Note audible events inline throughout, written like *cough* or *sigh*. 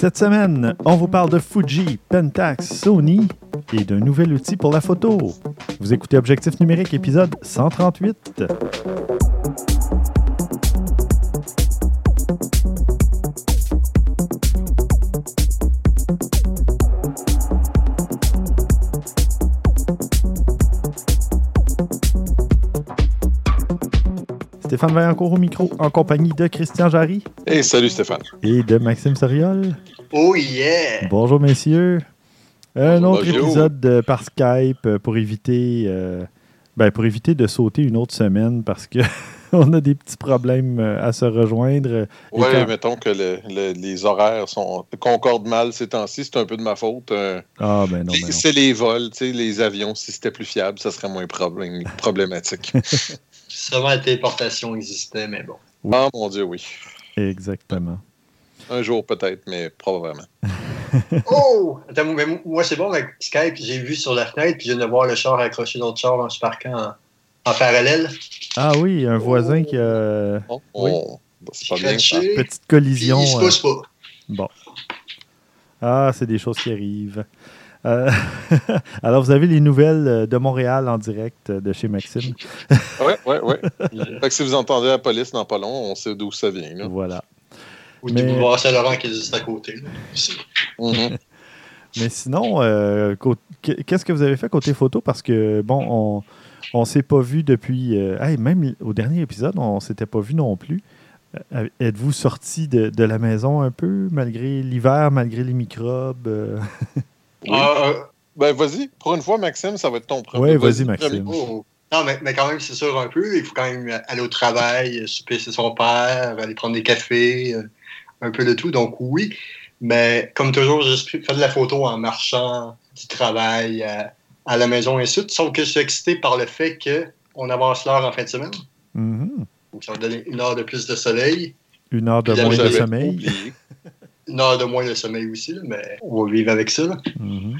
Cette semaine, on vous parle de Fuji, Pentax, Sony et d'un nouvel outil pour la photo. Vous écoutez Objectif numérique, épisode 138. Stéphane Vaillancourt au micro, en compagnie de Christian Jarry. Hey, salut Stéphane. Et de Maxime Soriol. Oh yeah! Bonjour messieurs. Un autre épisode par Skype euh, pour éviter, euh, ben, pour éviter de sauter une autre semaine parce que *laughs* on a des petits problèmes euh, à se rejoindre. Oui, mettons que les horaires sont concordent mal ces temps-ci, c'est un peu de ma faute. ah, ben non. Ben c'est les vols, les avions, si c'était plus fiable, ça serait moins *laughs* problématique. Sûrement la téléportation existait, mais bon. Ah, mon Dieu, oui. Exactement. Un jour peut-être, mais probablement. *laughs* oh! Attends, mais moi, c'est bon avec Skype. J'ai vu sur la fenêtre, puis je viens de voir le char accroché d'autres chars en se parquant en, parallèle. Ah oui, un voisin qui a. Oh, oui. Oh, c'est pas bien. Petite collision. il se pousse pas. Bon. Ah, c'est des choses qui arrivent. Euh, *laughs* alors, vous avez les nouvelles euh, de Montréal en direct euh, de chez Maxime? Oui, oui, oui. si vous entendez la police dans pas long, on sait d'où ça vient. Voilà. Ou du boulevard Saint-Laurent qui est juste à côté. Mm-hmm. *laughs* Mais sinon, qu'est-ce que vous avez fait côté photo? Parce que, bon, on ne s'est pas vu depuis. même au dernier épisode, on ne s'était pas vu non plus. Êtes-vous sorti de, de, la maison un peu, malgré l'hiver, malgré les microbes? *laughs* Ah, euh, ben, vas-y. Pour une fois, Maxime, ça va être ton premier. Oui, vas-y, Maxime. Non, mais, mais, quand même, c'est sûr un peu. Il faut quand même aller au travail, souper chez son père, aller prendre des cafés, euh, un peu de tout. Donc, oui. Mais comme toujours, j'ai fait de la photo en marchant du travail à, la maison et tout. Sauf que je suis excité par le fait qu'on avance l'heure en fin de semaine. Mm-hmm. Donc, ça va donner une heure de plus de soleil. Une heure de moins de sommeil. une heure de moins de sommeil aussi, mais on va vivre avec ça. Mm-hmm.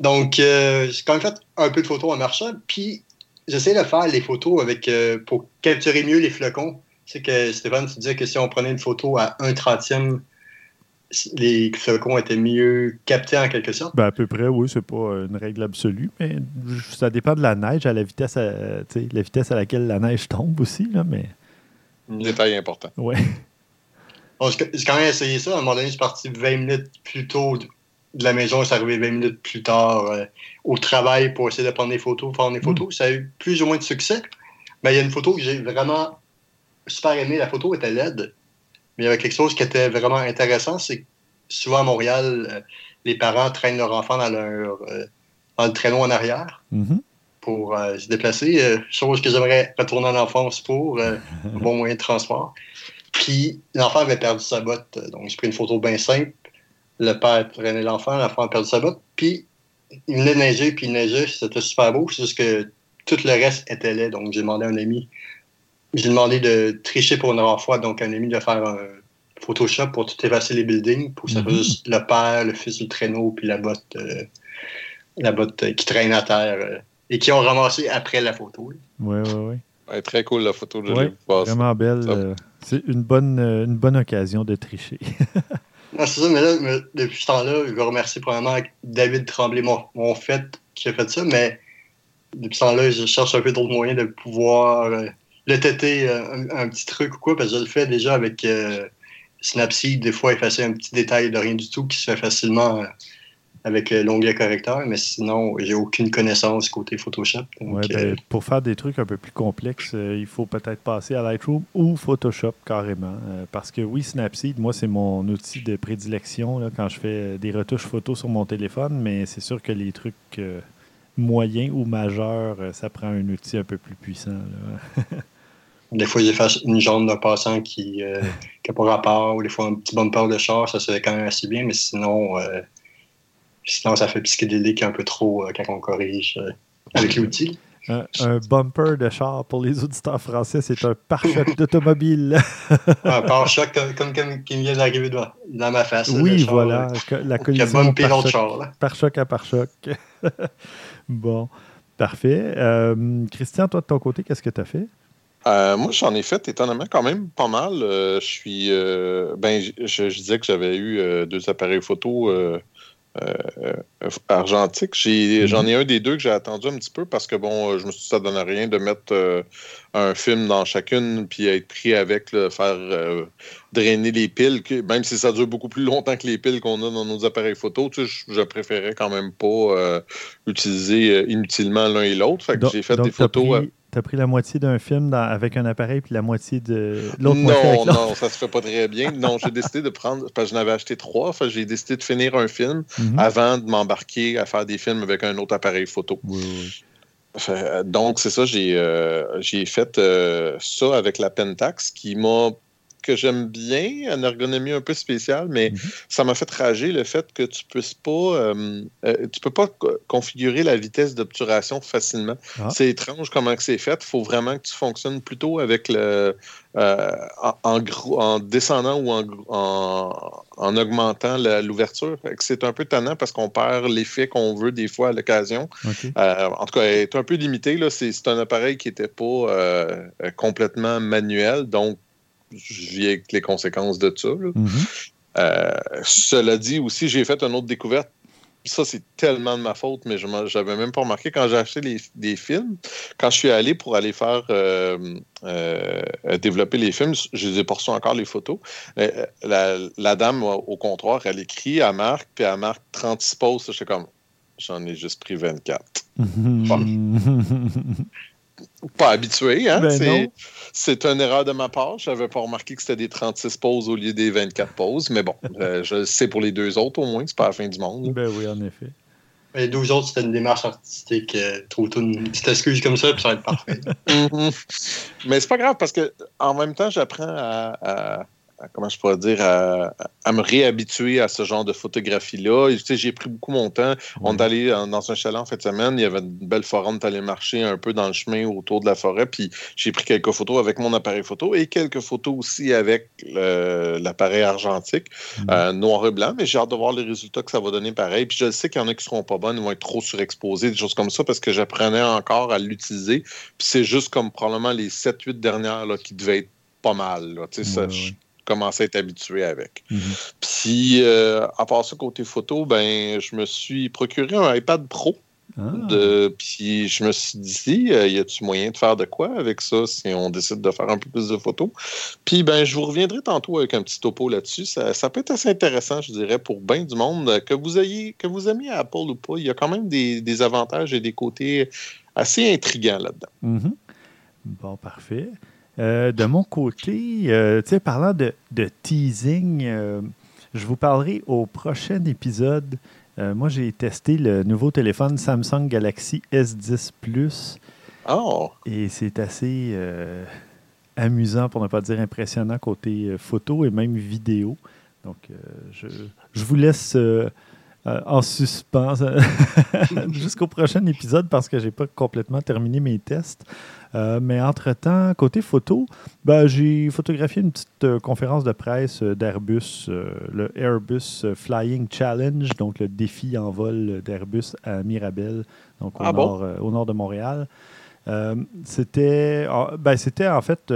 Donc, euh, j'ai quand même fait un peu de photos en marchant, puis j'essaie de faire les photos avec euh, pour capturer mieux les flocons. C'est que Stéphane, tu disais que si on prenait une photo à un trentième, les flocons étaient mieux captés en quelque sorte? Ben à peu près, oui, c'est pas une règle absolue, mais ça dépend de la neige, à la vitesse à, la vitesse à laquelle la neige tombe aussi, là, mais. Détail important. Oui. J'ai quand même essayé ça. À un moment donné, je suis parti 20 minutes plus tôt de la maison et suis arrivé 20 minutes plus tard euh, au travail pour essayer de prendre des photos, faire des hmm. photos. Ça a eu plus ou moins de succès. Mais il y a une photo que j'ai vraiment super aimée. La photo était laide. Mais il y avait quelque chose qui était vraiment intéressant. C'est que souvent à Montréal, euh, les parents traînent leur enfant dans, leur, euh, dans le traîneau en arrière. Mm-hmm. pour se déplacer, chose que j'aimerais retourner en enfance pour, un *laughs* bon moyen de transport. Puis l'enfant avait perdu sa botte. Donc j'ai pris une photo bien simple. Le père prenait l'enfant, l'enfant a perdu sa botte. Puis il venait neiger, puis il neigeait. C'était super beau. C'est juste que tout le reste était laid. Donc j'ai demandé à un ami. J'ai demandé de tricher pour une rare fois. Donc un ami de faire un Photoshop pour tout effacer les buildings. Pour que ça fasse juste le père, le fils du traîneau, puis la botte, euh, la botte qui traîne à terre. Euh, et qui ont ramassé après la photo. Oui, oui, oui. Ouais, très cool la photo de ouais, Vraiment belle. Euh, c'est une bonne, euh, une bonne occasion de tricher. *laughs* non, c'est ça, mais là, depuis ce temps-là, je veux remercier probablement David Tremblay, mon, mon fait, qui a fait ça, mais depuis ce temps-là, je cherche un peu d'autres moyens de pouvoir euh, le têter un, petit truc ou quoi, parce que je le fais déjà avec Snapseed, des fois effacer un petit détail de rien du tout qui se fait facilement avec euh, l'onglet correcteur, mais sinon, j'ai aucune connaissance côté Photoshop. Ben, euh, pour faire des trucs un peu plus complexes, euh, il faut peut-être passer à Lightroom ou Photoshop carrément. parce que oui, Snapseed, moi, c'est mon outil de prédilection là, quand je fais des retouches photos sur mon téléphone, mais c'est sûr que les trucs moyens ou majeurs, ça prend un outil un peu plus puissant. *laughs* des fois, j'efface une jambe d'un passant qui n'a pas rapport, ou des fois un petit bumper de char, ça se fait quand même assez bien, mais sinon Sinon, ça fait psychédélique un peu trop euh, quand on corrige euh, avec l'outil. Un, bumper de char pour les auditeurs français, c'est un pare-choc *laughs* d'automobile. un pare-choc comme, comme, qui vient d'arriver dans, ma face. Oui, voilà. la collision pare-choc à pare-choc. *laughs* bon, parfait. Euh, Christian, toi, de ton côté, qu'est-ce que tu as fait? Euh, moi, j'en ai fait étonnamment quand même pas mal. Euh, je suis. euh, ben, je, je disais que j'avais eu deux appareils photo argentiques. Mhm. J'en ai un des deux que j'ai attendu un petit peu parce que, bon, je me suis dit ça donne rien de mettre un film dans chacune puis être pris avec, là, faire drainer les piles, que- même si ça dure beaucoup plus longtemps que les piles qu'on a dans nos appareils photo. Tu sais, je, je préférais quand même pas utiliser inutilement l'un et l'autre. Fait que Donc- j'ai fait donc, des photos. pris- T'as pris la moitié d'un film dans- avec un appareil puis la moitié de l'autre moitié avec Non, non, ça se fait pas très bien. Non, j'ai décidé de prendre, parce que j'en avais acheté trois, j'ai décidé de finir un film Mhm. avant de m'embarquer à faire des films avec un autre appareil photo. Oui, oui. Fait, donc, c'est ça, j'ai euh, fait euh, ça avec la Pentax qui m'a que j'aime bien, une ergonomie un peu spéciale, mais Mhm. ça m'a fait rager le fait que tu puisses pas, euh, euh, tu peux pas co- configurer la vitesse d'obturation facilement. Ah. C'est étrange comment c'est fait. Il faut vraiment que tu fonctionnes plutôt avec le, euh, en, en gros- en descendant ou en, en, en augmentant l'ouverture. C'est un peu tannant parce qu'on perd l'effet qu'on veut des fois à l'occasion. Euh, en tout cas, elle est un peu limité. C'est un appareil qui n'était pas euh, complètement manuel, donc je vis avec les conséquences de ça. là. Mhm. Euh, cela dit aussi, j'ai fait une autre découverte. Ça, c'est tellement de ma faute, mais je n'avais même pas remarqué quand j'ai acheté les, des films. Quand je suis allé pour aller faire euh, euh, développer les films, je les ai pas reçus encore les photos. La, la dame au comptoir, elle écrit, elle marque, puis elle marque 36 poses. J'étais comme, j'en ai juste pris 24 *laughs* pas habitué, hein? Ben c'est, une erreur de ma part. Je n'avais pas remarqué que c'était des 36 pauses au lieu des 24 pauses. Mais bon, *laughs* euh, je le sais pour les deux autres au moins, c'est pas la fin du monde. là. ben oui, en effet. Les 12 autres, c'était une démarche artistique. Euh, Trouve une petite excuse comme ça, puis ça va être parfait. *laughs* Mhm. Mais c'est pas grave parce que en même temps, j'apprends à- comment je pourrais dire à, à me réhabituer à ce genre de photographie-là. Tu sais, j'ai pris beaucoup mon temps. On est allé euh, dans un chalet en fin de semaine. Il y avait une belle forêt. On est allé marcher un peu dans le chemin autour de la forêt. Puis j'ai pris quelques photos avec mon appareil photo et quelques photos aussi avec l'appareil argentique, Mhm. euh, noir et blanc. Mais j'ai hâte de voir les résultats que ça va donner pareil. Puis je sais qu'il y en a qui seront pas bonnes, ils vont être trop surexposés, des choses comme ça, parce que j'apprenais encore à l'utiliser. Puis c'est juste comme probablement les 7-8 dernières là, qui devaient être pas mal. Là. Ça. Je commençais à être habitué avec. Mhm. Puis, euh, à part ça, côté photo, ben, je me suis procuré un iPad Pro. Ah. De, puis je me suis dit, euh, y a-tu moyen de faire de quoi avec ça si on décide de faire un peu plus de photos? Puis ben, je vous reviendrai tantôt avec un petit topo là-dessus. Ça, ça peut être assez intéressant, je dirais, pour bien du monde. euh, Que vous ayez, que vous aimiez Apple ou pas, il y a quand même des, des avantages et des côtés assez intrigants là-dedans. Mhm. Bon, parfait. Euh, de mon côté, euh, tu sais, parlant de, de teasing, euh, je vous parlerai au prochain épisode. Moi, j'ai testé le nouveau téléphone Samsung Galaxy S10 Plus Oh, et c'est assez amusant, pour ne pas dire impressionnant, côté photo et même vidéo. Donc, je, je vous laisse euh, en suspens euh, *laughs* jusqu'au prochain épisode parce que je n'ai pas complètement terminé mes tests. Euh, mais entre-temps, côté photo, ben, j'ai photographié une petite euh, conférence de presse d'Airbus, le Airbus Flying Challenge, donc le défi en vol d'Airbus à Mirabel, donc au, Ah nord, au nord de Montréal. C'était, en- ben, c'était en fait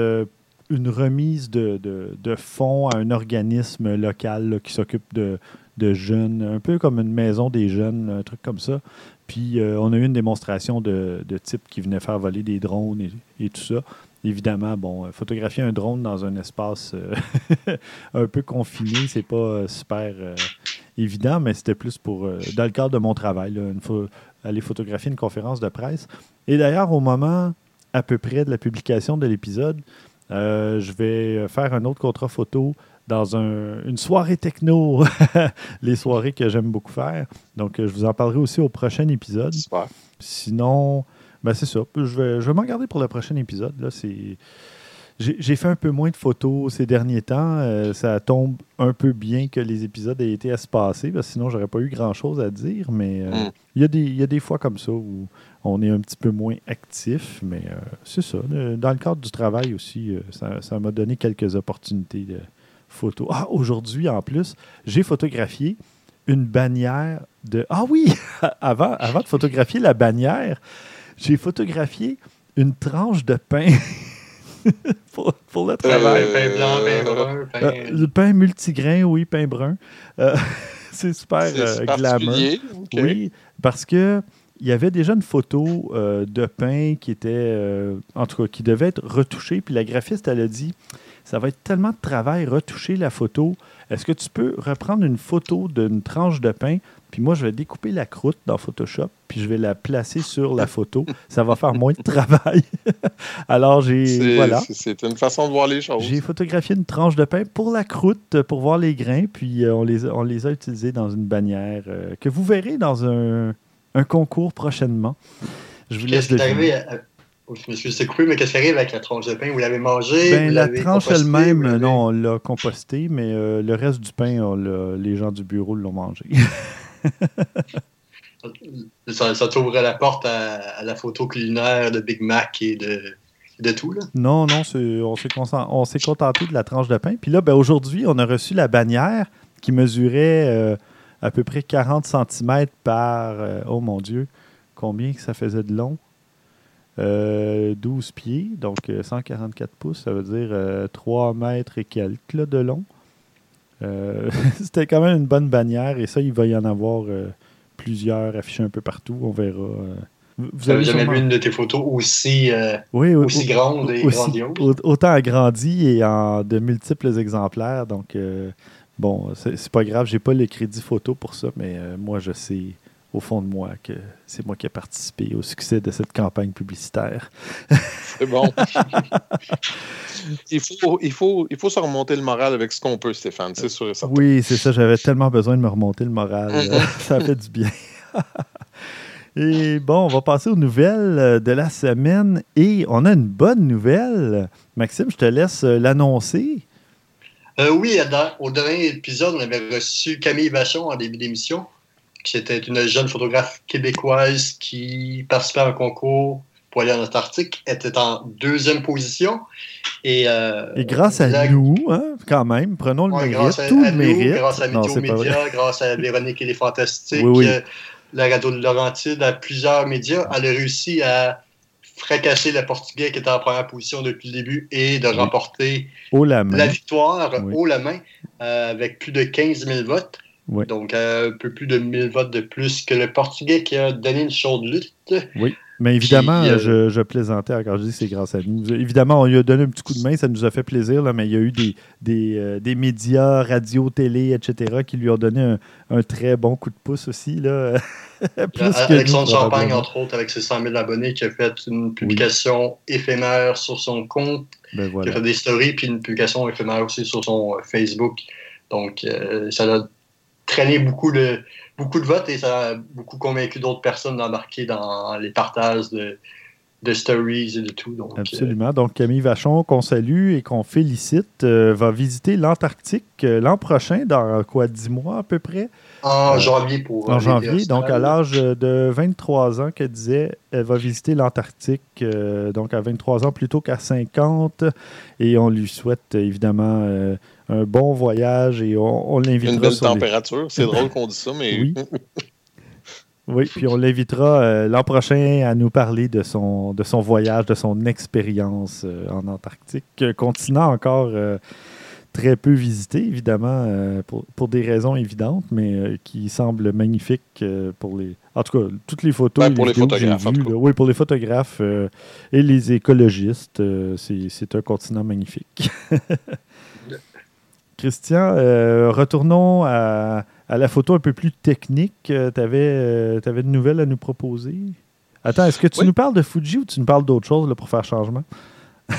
une remise de, de- de fonds à un organisme local là, qui s'occupe de, de jeunes, un peu comme une maison des jeunes, un truc comme ça. Puis euh, on a eu une démonstration de, de types qui venaient faire voler des drones et, et tout ça. Évidemment, bon, euh, photographier un drone dans un espace euh, *laughs* un peu confiné, c'est pas super évident, mais c'était plus pour, dans le cadre de mon travail, là, une aller photographier une conférence de presse. Et d'ailleurs, au moment à peu près de la publication de l'épisode, je vais faire un autre contrat photo dans un- une soirée techno, *laughs* les soirées que j'aime beaucoup faire. Donc, euh, je vous en parlerai aussi au prochain épisode. super. Sinon, ben c'est ça. Je vais, je vais m'en garder pour le prochain épisode. Là, c'est... J'ai, fait un peu moins de photos ces derniers temps. Euh, ça tombe un peu bien que les épisodes aient été espacés, parce que sinon, j'aurais pas eu grand-chose à dire. Mais euh, Mm. il y, a des- il y a des fois comme ça où on est un petit peu moins actif. Mais euh, c'est ça. Dans le cadre du travail aussi, ça, ça m'a donné quelques opportunités de photos. Ah, aujourd'hui, en plus, j'ai photographié une bannière de... Ah oui! *laughs* avant, avant de photographier la bannière, j'ai photographié une tranche de pain *laughs* pour, pour, le travail. Euh, pain blanc, pain brun. Pain... Euh, le pain multigrain, oui, pain brun. Euh, *laughs* c'est super euh, glamour. Okay. Oui, parce que il y avait déjà une photo de pain qui était, en tout cas, qui devait être retouchée. Puis la graphiste, elle a dit, ça va être tellement de travail retoucher la photo. Est-ce que tu peux reprendre une photo d'une tranche de pain, puis moi, je vais découper la croûte dans Photoshop, puis je vais la placer sur la photo. *laughs* Ça va faire moins de travail. *laughs* Alors, j'ai. Voilà. C'est une façon de voir les choses. J'ai photographié une tranche de pain pour la croûte, pour voir les grains, puis euh, on, les, on les a utilisés dans une bannière euh, que vous verrez dans un, un concours prochainement. Je vous laisse Qu'est-ce qui est arrivé à- Je me suis c'est coupé, mais qu'est-ce qui arrive avec la tranche de pain? Vous l'avez mangé? Ben, la tranche elle-même, non, on l'a composté, mais euh, le reste du pain, on les gens du bureau l'ont mangé. *laughs* Ça, ça t'ouvre la porte à, à la photo culinaire de Big Mac et de, de tout, là? non, non, s'est on s'est contenté de la tranche de pain. Puis là, ben, aujourd'hui, on a reçu la bannière qui mesurait euh, à peu près 40 cm par, euh, oh mon Dieu, combien que ça faisait de long? Euh, 12 pieds, donc euh, 144 pouces, ça veut dire euh, 3 mètres et quelques là, de long. Euh, *laughs* C'était quand même une bonne bannière et ça, il va y en avoir euh, plusieurs affichés un peu partout. On verra. euh. Vous- avez jamais sûrement- vu une de tes photos aussi, euh, oui, oui, aussi oui. grande et Aussi- grandiose? au- autant agrandi et en de multiples exemplaires. Donc, euh, bon, c'est c'est pas grave, j'ai pas le crédit photo pour ça, mais euh, moi, je sais au fond de moi que c'est moi qui ai participé au succès de cette campagne publicitaire. C'est bon. *laughs* il, faut, il, faut, il faut se remonter le moral avec ce qu'on peut, Stéphane. C'est sûr et certain. Oui, c'est ça, j'avais tellement besoin de me remonter le moral. Euh, *laughs* ça fait du bien. *laughs* Et bon, on va passer aux nouvelles euh, de la semaine. Et on a une bonne nouvelle. Maxime, je te laisse euh, l'annoncer. Euh, oui, dans- au dernier épisode, on avait reçu Camille Vachon en début d'émission, qui était une jeune photographe québécoise qui participait à un concours pour aller en Antarctique, était en deuxième position. Et, euh, Et grâce à la- nous, hein, quand même, prenons le Ouais, mérite, grâce à, tout à le nous, mérite. grâce à Météo. Média, grâce à Véronique et les Fantastiques, Oui, oui. euh, la radio de Laurentide, à plusieurs médias, elle a réussi à fracasser le Portugais qui était en première position depuis le début et de remporter la victoire haut la main euh, avec plus de 15 000 votes. Oui. Donc, euh, un peu plus de 1000 votes de plus que le Portugais qui a donné une chaude lutte. Mais évidemment, Puis, euh, je, je plaisantais quand je dis que c'est grâce à nous. Évidemment, on lui a donné un petit coup de main, ça nous a fait plaisir, là, mais il y a eu des, des, euh, des médias, radio, télé, etc., qui lui ont donné un, un très bon coup de pouce aussi. Là. *laughs* Plus Alexandre nous, Champagne, entre autres, avec ses 100 000 abonnés, qui a fait une publication éphémère sur son compte, Ben qui a fait des stories, puis une publication éphémère aussi sur son Facebook. Donc, euh, ça a traîné beaucoup de, beaucoup de votes et ça a beaucoup convaincu d'autres personnes d'embarquer dans les partages de, de stories et de tout. Donc, euh, Absolument. Donc, Camille Vachon, qu'on salue et qu'on félicite, euh, va visiter l'Antarctique euh, l'an prochain, dans quoi, 10 mois à peu près? en janvier pour. En janvier, donc à l'âge de 23 ans qu'elle disait, elle va visiter l'Antarctique, donc à 23 ans plutôt qu'à 50. Et on lui souhaite évidemment un bon voyage et on, on l'invitera Une belle sur les- température. C'est *laughs* drôle qu'on dit ça, mais Oui. *laughs* Oui, puis on l'invitera euh, l'an prochain à nous parler de son, de son voyage, de son expérience euh, en Antarctique, euh, continent encore euh, très peu visité, évidemment, pour, pour des raisons évidentes, mais qui semble magnifique pour les. En tout cas, toutes les photos. Ben, pour les photographes, en vues, tout cas. là, oui, pour les photographes et les écologistes, c'est un continent magnifique. *laughs* Christian, euh, retournons à, à la photo un peu plus technique. tu avais, de nouvelles à nous proposer? Attends, est-ce que tu Oui. nous parles de Fuji ou tu nous parles d'autre chose là, pour faire changement? *laughs*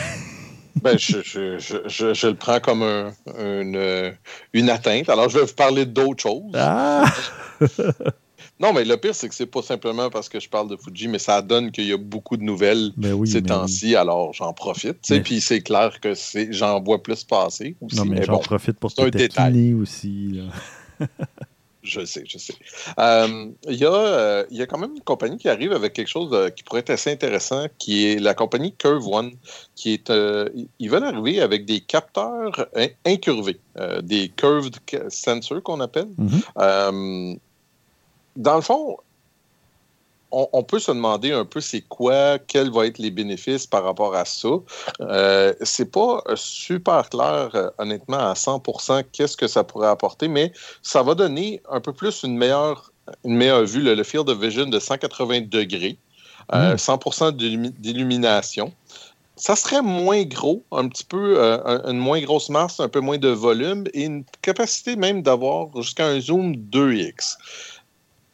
Ben, je, je, je, je, le prends comme un- une, euh, une atteinte. Alors, je vais vous parler d'autres choses. Ah! *laughs* Non, mais le pire, c'est que c'est pas simplement parce que je parle de Fuji, mais ça donne qu'il y a beaucoup de nouvelles Ben oui, ces temps-ci, alors j'en profite. Mais- Puis c'est clair que c'est- j'en vois plus passer aussi. Non, mais, mais j'en bon, profite pour te détail. aussi. là. *laughs* je sais, je sais. Euh, Il y, a, euh, y a quand même une compagnie qui arrive avec quelque chose de- qui pourrait être assez intéressant, qui est la compagnie Curve One, qui est, euh, ils veulent arriver avec des capteurs in- incurvés, euh, des curved sensors qu'on appelle. Mhm. Euh, dans le fond, on, peut se demander un peu c'est quoi, quels vont être les bénéfices par rapport à ça. Euh, c'est pas super clair, euh, honnêtement, à 100% qu'est-ce que ça pourrait apporter, mais ça va donner un peu plus une meilleure, une meilleure vue, le, field of vision de 180 degrés, 100% hmm. d'illumination. Ça serait moins gros, un petit peu, euh, une moins grosse masse, un peu moins de volume et une capacité même d'avoir jusqu'à un zoom 2x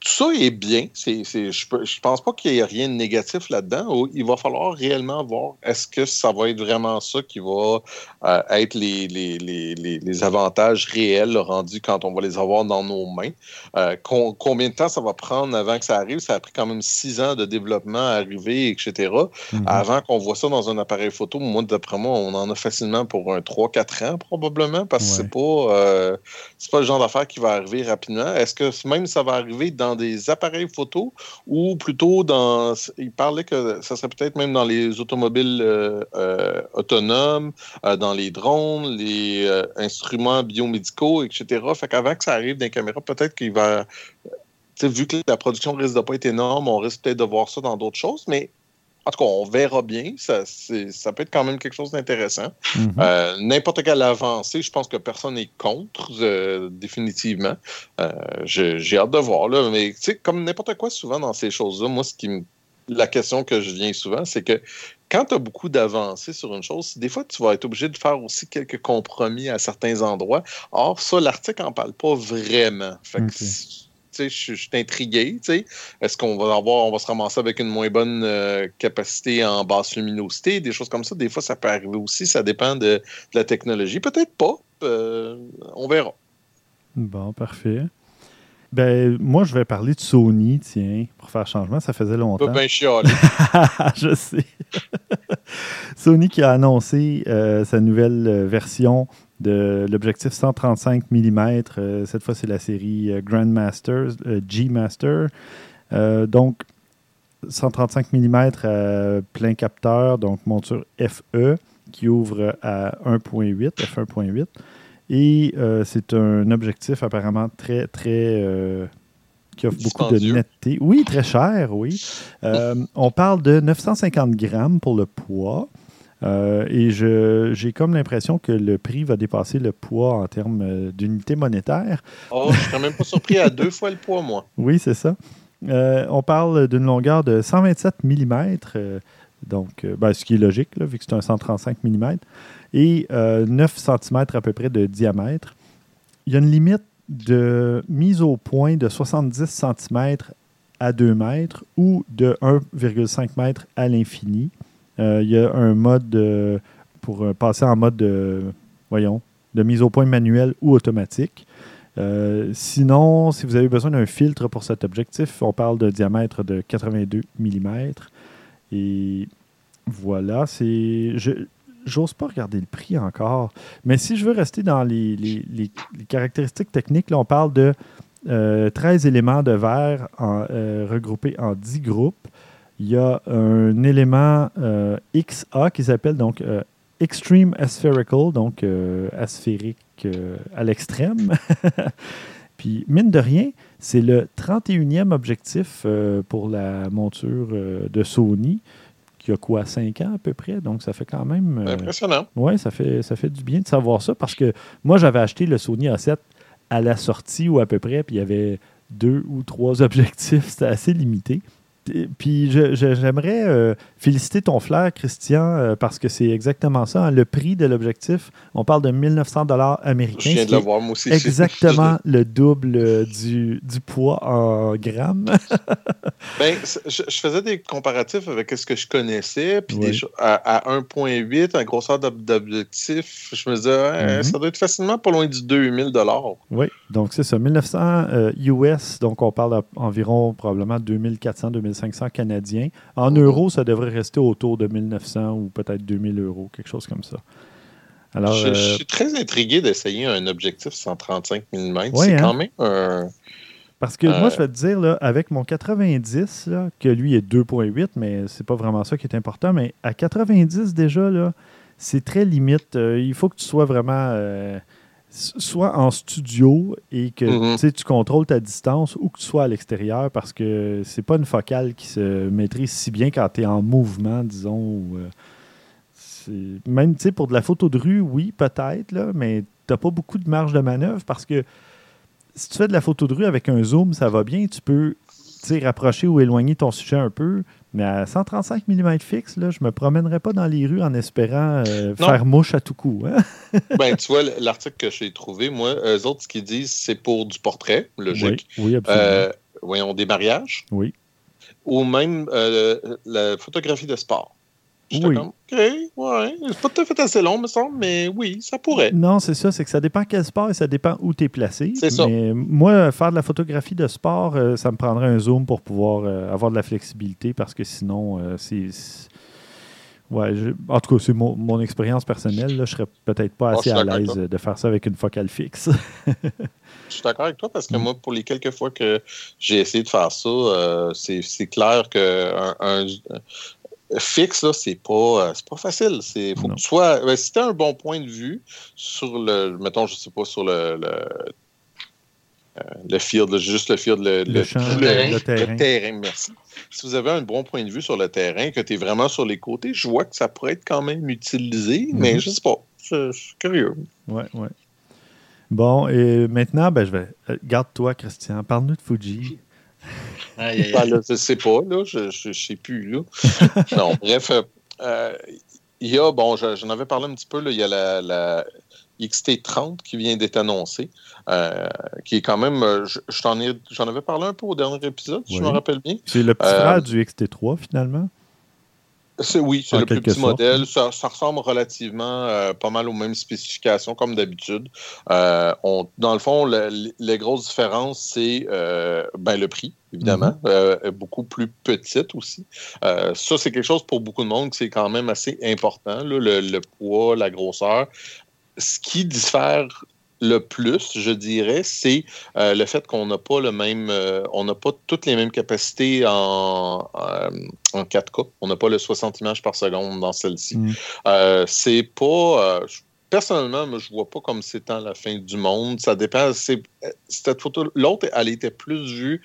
tout ça est bien. C'est, je ne pense pas qu'il y ait rien de négatif là-dedans. Il va falloir réellement voir est-ce que ça va être vraiment ça qui va euh, être les, les, les, les, avantages réels rendus quand on va les avoir dans nos mains. Euh, combien de temps ça va prendre avant que ça arrive? Ça a pris quand même six ans de développement à arriver, etc. Mm-hmm. Avant qu'on voit ça dans un appareil photo, moi, d'après moi, on en a facilement pour un 3-4 ans probablement parce que c'est pas, euh, c'est pas le genre d'affaire qui va arriver rapidement. Est-ce que même ça va arriver dans des appareils photo ou plutôt dans. Il parlait que ça serait peut-être même dans les automobiles euh, euh, autonomes, euh, dans les drones, les instruments biomédicaux, etc. Fait qu'avant que ça arrive dans les caméras, peut-être qu'il va. vu que la production risque de pas être énorme, on risque peut-être de voir ça dans d'autres choses, mais en tout cas, on verra bien. Ça, ça peut être quand même quelque chose d'intéressant. Mhm. Euh, n'importe quelle avancée, je pense que personne n'est contre, euh, définitivement. Euh, j'ai hâte de voir. Là, mais comme n'importe quoi, souvent dans ces choses-là, moi, ce qui la question que je viens souvent, c'est que quand tu as beaucoup d'avancées sur une chose, des fois, tu vas être obligé de faire aussi quelques compromis à certains endroits. Or, ça, l'article n'en parle pas vraiment. Fait je suis intrigué. Est-ce qu'on va avoir, on va se ramasser avec une moins bonne euh, capacité en basse luminosité, des choses comme ça? Des fois, ça peut arriver aussi. Ça dépend de, la technologie. Peut-être pas. Euh, on verra. Bon, parfait. Ben, moi, je vais parler de Sony, tiens, pour faire changement. Ça faisait longtemps. bien *laughs* je sais. *laughs* Sony qui a annoncé euh, sa nouvelle version de l'objectif 135 mm. Euh, cette fois, c'est la série euh, Grandmaster, euh, G-Master. donc, 135 mm plein capteur, donc monture FE qui ouvre à 1.8, f1.8. Et c'est un objectif apparemment très, très. qui offre beaucoup de netteté. Oui, très cher, oui. on parle de 950 grammes pour le poids. Euh, et j'ai comme l'impression que le prix va dépasser le poids en termes euh, d'unité monétaire. Oh, je ne suis quand même pas surpris à deux fois le poids, moi. *laughs* Oui, c'est ça. Euh, on parle d'une longueur de 127 mm, donc, ben, ce qui est logique, vu que c'est un 135 mm, et 9 cm à peu près de diamètre. Il y a une limite de mise au point de 70 cm à 2 mètres ou de 1,5 m à l'infini. Euh, il y a un mode pour euh, passer en mode de, voyons, de mise au point manuel ou automatique. Euh, sinon, si vous avez besoin d'un filtre pour cet objectif, on parle de diamètre de 82 mm. Et voilà, c'est. J'ose pas regarder le prix encore. Mais si je veux rester dans les, caractéristiques techniques, on parle de 13 éléments de verre regroupés en 10 groupes il y a un élément euh, XA qui s'appelle donc euh, Extreme Aspherical, donc euh, asphérique à l'extrême. *laughs* Puis, mine de rien, c'est le 31e objectif pour la monture de Sony, qui a quoi, 5 ans à peu près? Donc, ça fait quand même. Impressionnant. Oui, ça fait, ça fait du bien de savoir ça parce que moi, j'avais acheté le Sony A7 à la sortie ou à peu près, puis il y avait deux ou trois *laughs* objectifs. C'était assez limité. Puis j'aimerais euh, féliciter ton flair, Christian, euh, parce que c'est exactement ça. Hein. le prix de l'objectif, on parle de 1900 dollars américains. Je viens de le voir, moi aussi. Exactement le double euh, du, du, poids en grammes. *laughs* ben, je, faisais des comparatifs avec ce que je connaissais. Puis à, à 1,8, en grosseur d'objectif, je me disais, mm-hmm. ça doit être facilement pas loin du 2000 dollars. Oui, donc c'est ça. 1900 US, donc on parle d'environ probablement 2400, 2500 500 canadiens. En euros, ça devrait rester autour de 1900 ou peut-être 2000 euros, quelque chose comme ça. Alors, je, euh, suis très intrigué d'essayer un objectif 135 mm. c'est hein? quand même un. Parce que moi, je vais te dire, là, avec mon 90, que lui est 2.8, mais c'est pas vraiment ça qui est important, mais à 90 déjà, là, c'est très limite. Euh, il faut que tu sois vraiment. Soit en studio et que Mhm. tu contrôles ta distance ou que tu sois à l'extérieur parce que c'est pas une focale qui se maîtrise si bien quand tu es en mouvement, disons. euh, même tu sais, pour de la photo de rue, oui, peut-être, mais tu pas beaucoup de marge de manœuvre parce que si tu fais de la photo de rue avec un zoom, ça va bien. Tu peux rapprocher ou éloigner ton sujet un peu. Mais à 135 mm fixe, là, je me promènerais pas dans les rues en espérant euh, faire mouche à tout coup. hein? *laughs* Ben, tu vois, l'article que j'ai trouvé, moi, eux autres, ce qu'ils disent, c'est pour du portrait, logique. Oui, oui, absolument. Euh, voyons, des mariages. Oui. Ou même euh, la photographie de sport. Oui. comme, OK, ouais. C'est pas tout à fait assez long, me semble, mais oui, ça pourrait. Non, c'est ça, c'est que ça dépend quel sport et ça dépend où tu es placé. C'est ça. Mais moi, faire de la photographie de sport, euh, ça me prendrait un zoom pour pouvoir euh, avoir de la flexibilité parce que sinon, euh, c'est. Ouais, je- en tout cas, c'est mon, mon expérience personnelle. Là, je serais peut-être pas Oh, assez à l'aise de faire ça avec une focale fixe. Je suis d'accord avec toi parce que Mm. moi, pour les quelques fois que j'ai essayé de faire ça, euh, c'est c'est clair qu'un un, un fixe, là, c'est pas, euh, c'est pas facile. C'est faut Non. que tu sois. ben, si tu as un bon point de vue sur le. Mettons, je sais pas, sur le. le euh, le field, juste le field, le, Le champ, le- terrain. le terrain. merci. Si vous avez un bon point de vue sur le terrain, que tu es vraiment sur les côtés, je vois que ça pourrait être quand même utilisé, mais Mhm. je sais pas. Je, je suis curieux. Ouais, ouais. Bon, et maintenant, ben, je vais. euh, Garde-toi, Christian. Parle-nous de Fuji. Aïe, aïe, Ben, là, je sais pas, là, je, je, je sais plus, là. *laughs* non, bref, euh, euh, il y a, bon, je- j'en avais parlé un petit peu, là, il y a la, la XT30 qui vient d'être annoncée, euh, qui est quand même, euh, je- je t'en ai- j'en avais parlé un peu au dernier épisode, si je me rappelle bien. C'est le petit Euh, frère du XT3, finalement. C'est, oui, c'est le plus petit sorte. modèle. Ça, ça ressemble relativement euh, pas mal aux mêmes spécifications comme d'habitude. Euh, on- dans le fond, le- les grosses différences, c'est euh, ben, le prix, évidemment, Mhm. euh, beaucoup plus petite aussi. Ça, c'est quelque chose pour beaucoup de monde que c'est quand même assez important, là, le, le poids, la grosseur. Ce qui diffère le plus, je dirais, c'est euh, le fait qu'on n'a pas le même, euh, on n'a pas toutes les mêmes capacités en, euh, en 4K. On n'a pas le 60 images par seconde dans celle-ci. Mm. Euh, c'est pas. je- personnellement, moi, je vois pas comme c'est étant la fin du monde. Ça dépend. C'est, cette photo, l'autre, elle était plus vue,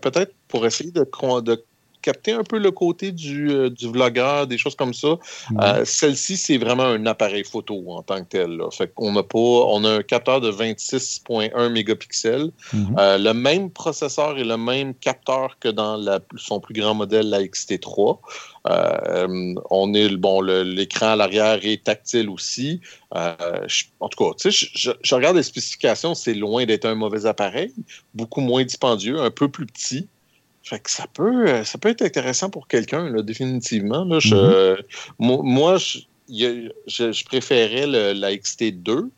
peut-être pour essayer de, de capter un peu le côté du, euh, du vlogueur, des choses comme ça. Mhm. Euh, Celle-ci, c'est vraiment un appareil photo en tant que tel. là. Fait qu'on n'a pas, on a un capteur de 26.1 mégapixels, Mhm. euh, le même processeur et le même capteur que dans la- son plus grand modèle, la XT3. Euh, on est bon, l'écran à l'arrière est tactile aussi. Euh, je- en tout cas, je regarde les spécifications, c'est loin d'être un mauvais appareil, beaucoup moins dispendieux, un peu plus petit. Fait que ça peut, euh, ça peut être intéressant pour quelqu'un, là, définitivement. Là, je, mo- Moi, je, je- je préférais le- la XT2,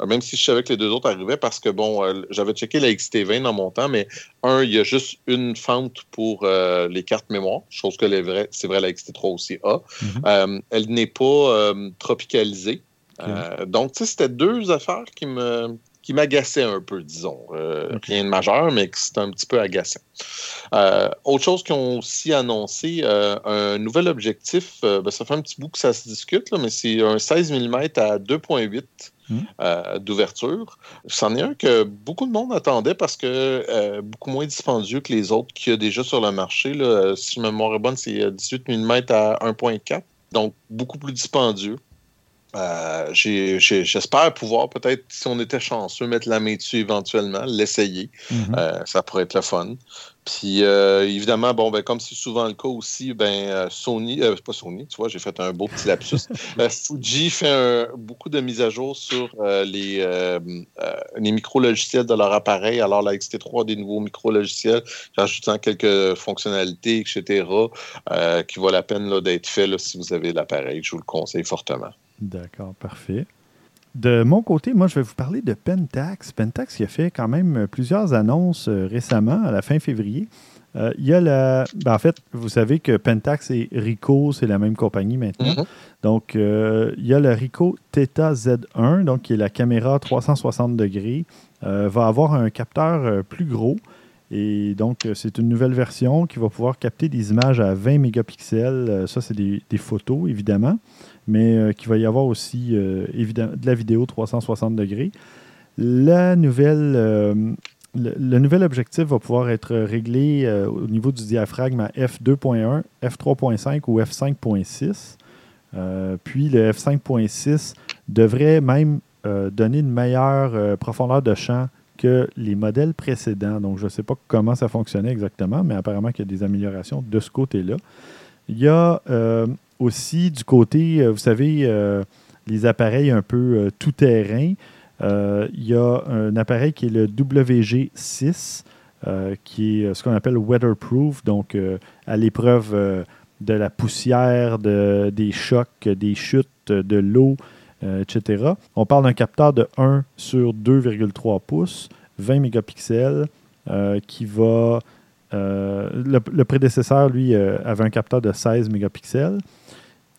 euh, même si je savais que les deux autres arrivaient, parce que, bon, euh, j'avais checké la XT20 dans mon temps, mais un, il y a juste une fente pour euh, les cartes mémoire, chose que c'est vrai, la XT3 aussi a. Mhm. Euh, elle n'est pas euh, tropicalisée. Euh, donc, tu sais, c'était deux affaires qui me qui m'agaçaient un peu, disons. Euh. Rien de majeur, mais c'était un petit peu agaçant. Euh, autre chose qu'ils ont aussi annoncé, euh, un nouvel objectif, ben, ça fait un petit bout que ça se discute, là, mais c'est un 16 mm à 2.8 Mm. euh, d'ouverture. C'en est un que beaucoup de monde attendait parce que beaucoup moins dispendieux que les autres qu'il y a déjà sur le marché. Là. Si ma mémoire est bonne, c'est euh, 18 mm à 1.4, donc beaucoup plus dispendieux. Euh, J'espère pouvoir, peut-être, si on était chanceux, mettre la main dessus éventuellement, l'essayer. Mhm. Euh, ça pourrait être le fun. Puis euh, évidemment, bon, ben, comme c'est souvent le cas aussi, ben, Sony, pas Sony, tu vois, j'ai fait un beau petit lapsus. *laughs* Fuji fait un- beaucoup de mises à jour sur les, les micro-logiciels de leur appareil. Alors, la XT3 a des nouveaux micro-logiciels, rajoutant quelques fonctionnalités, etc., qui vaut la peine d'être fait là, si vous avez l'appareil. Je vous le conseille fortement. D'accord, parfait. De mon côté, moi, je vais vous parler de Pentax. Pentax qui a fait quand même plusieurs annonces euh, récemment, à la fin février. Euh, il y a la. ben, en fait, vous savez que Pentax et Ricoh, c'est la même compagnie maintenant. Mhm. Donc, euh, il y a le Ricoh Theta Z1, donc qui est la caméra 360 degrés, euh, va avoir un capteur euh, plus gros. Et donc, euh, c'est une nouvelle version qui va pouvoir capter des images à 20 mégapixels. Euh, ça, c'est des, des photos, évidemment. Mais euh, qu'il va y avoir aussi, euh, évidemment, de la vidéo 360 degrés. La nouvelle, le, nouvel objectif va pouvoir être réglé au niveau du diaphragme à f2.1, f3.5 ou f5.6. puis le f5.6 devrait même donner une meilleure profondeur de champ que les modèles précédents. Donc, je ne sais pas comment ça fonctionnait exactement, mais apparemment qu'il y a des améliorations de ce côté-là. Il y a euh, aussi du côté, euh, vous savez, euh, les appareils un peu tout-terrain. il y a un appareil qui est le WG6, qui est ce qu'on appelle weatherproof, donc à l'épreuve de la poussière, de, des chocs, des chutes, de l'eau, euh, etc. On parle d'un capteur de 1 sur 2,3 pouces, 20 mégapixels, euh, qui va... Euh, le, prédécesseur, lui, avait un capteur de 16 mégapixels.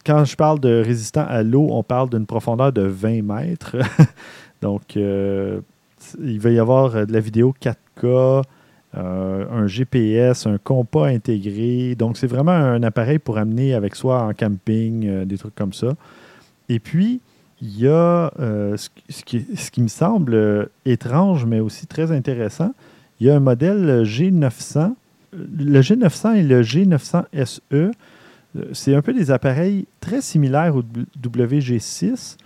Quand je parle de résistant à l'eau, on parle d'une profondeur de 20 mètres. *laughs* Donc, il va y avoir de la vidéo 4K, un GPS, un compas intégré. Donc, c'est vraiment un appareil pour amener avec soi en camping, des trucs comme ça. Et puis, il y a euh, ce, qui, me semble euh, étrange, mais aussi très intéressant. Il y a un modèle G900. Le G900 et le G900 SE, c'est un peu des appareils très similaires au WG6,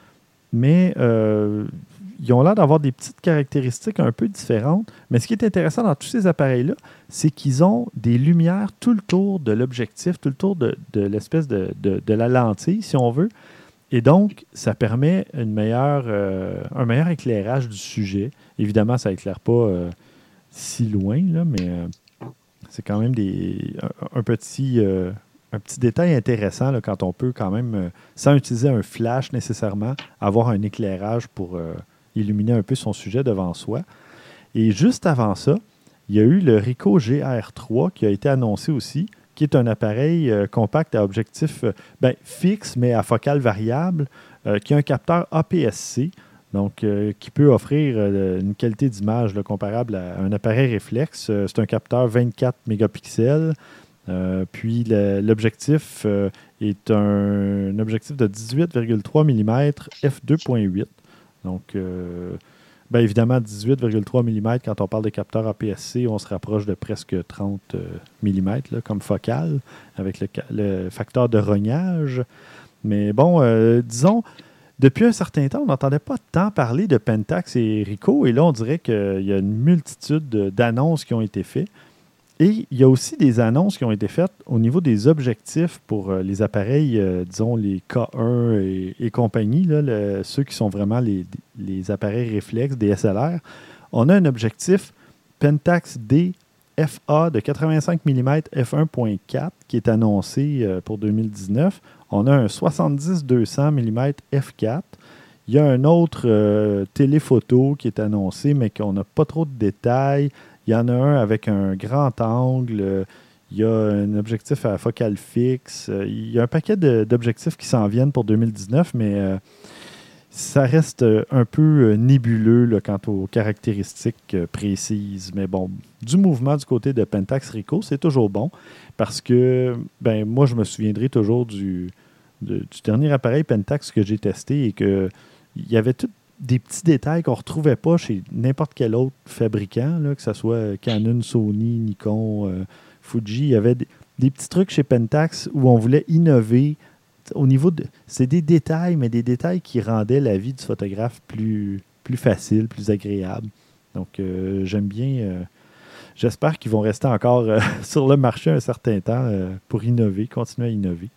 mais euh, ils ont l'air d'avoir des petites caractéristiques un peu différentes. Mais ce qui est intéressant dans tous ces appareils-là, c'est qu'ils ont des lumières tout le tour de l'objectif, tout le tour de, l'espèce de, de, la lentille, si on veut. Et donc, ça permet euh, un meilleur éclairage du sujet. Évidemment, ça n'éclaire pas euh, si loin, là, mais euh, c'est quand même des, un, petit, détail intéressant quand on peut quand même, sans utiliser un flash nécessairement, avoir un éclairage pour illuminer un peu son sujet devant soi. Et juste avant ça, il y a eu le Ricoh GR3 qui a été annoncé aussi, qui est un appareil euh, compact à objectif euh, ben, fixe, mais à focale variable, euh, qui a un capteur APS-C, donc qui peut offrir une qualité d'image comparable à un appareil réflexe. c'est un capteur 24 mégapixels. puis l'objectif est un, objectif de 18,3 mm f2.8. Donc, Bien évidemment, 18,3 mm, quand on parle de capteurs APS-C, on se rapproche de presque 30 euh, mm comme focale, avec le, facteur de rognage. Mais bon, euh, disons, depuis un certain temps, on n'entendait pas tant parler de Pentax et Ricoh, et là, on dirait qu'il y a une multitude d'annonces qui ont été faites. Et il y a aussi des annonces qui ont été faites au niveau des objectifs pour euh, les appareils, euh, disons les K1 et, compagnie, ceux qui sont vraiment les, appareils réflexes, des SLR. On a un objectif Pentax D FA de 85 mm f1.4 qui est annoncé euh, pour 2019. On a un 70-200 mm f4. Il y a un autre téléphoto qui est annoncé, mais qu'on n'a pas trop de détails. Il y en a un avec un grand angle. Il y a un objectif à focale fixe. Il y a un paquet d'objectifs qui s'en viennent pour 2019, mais euh, ça reste un peu nébuleux quant aux caractéristiques euh, précises. Mais bon, du mouvement du côté de Pentax Rico, c'est toujours bon parce que ben moi, je me souviendrai toujours du, du dernier appareil Pentax que j'ai testé et que il y avait des petits détails qu'on ne retrouvait pas chez n'importe quel autre fabricant, que ce soit Canon, Sony, Nikon, euh, Fuji. Il y avait des, petits trucs chez Pentax où on voulait innover au niveau de. C'est des détails, mais des détails qui rendaient la vie du photographe plus, plus facile, plus agréable. Donc, euh, j'aime bien. Euh, j'espère qu'ils vont rester encore *laughs* sur le marché un certain temps pour innover, continuer à innover.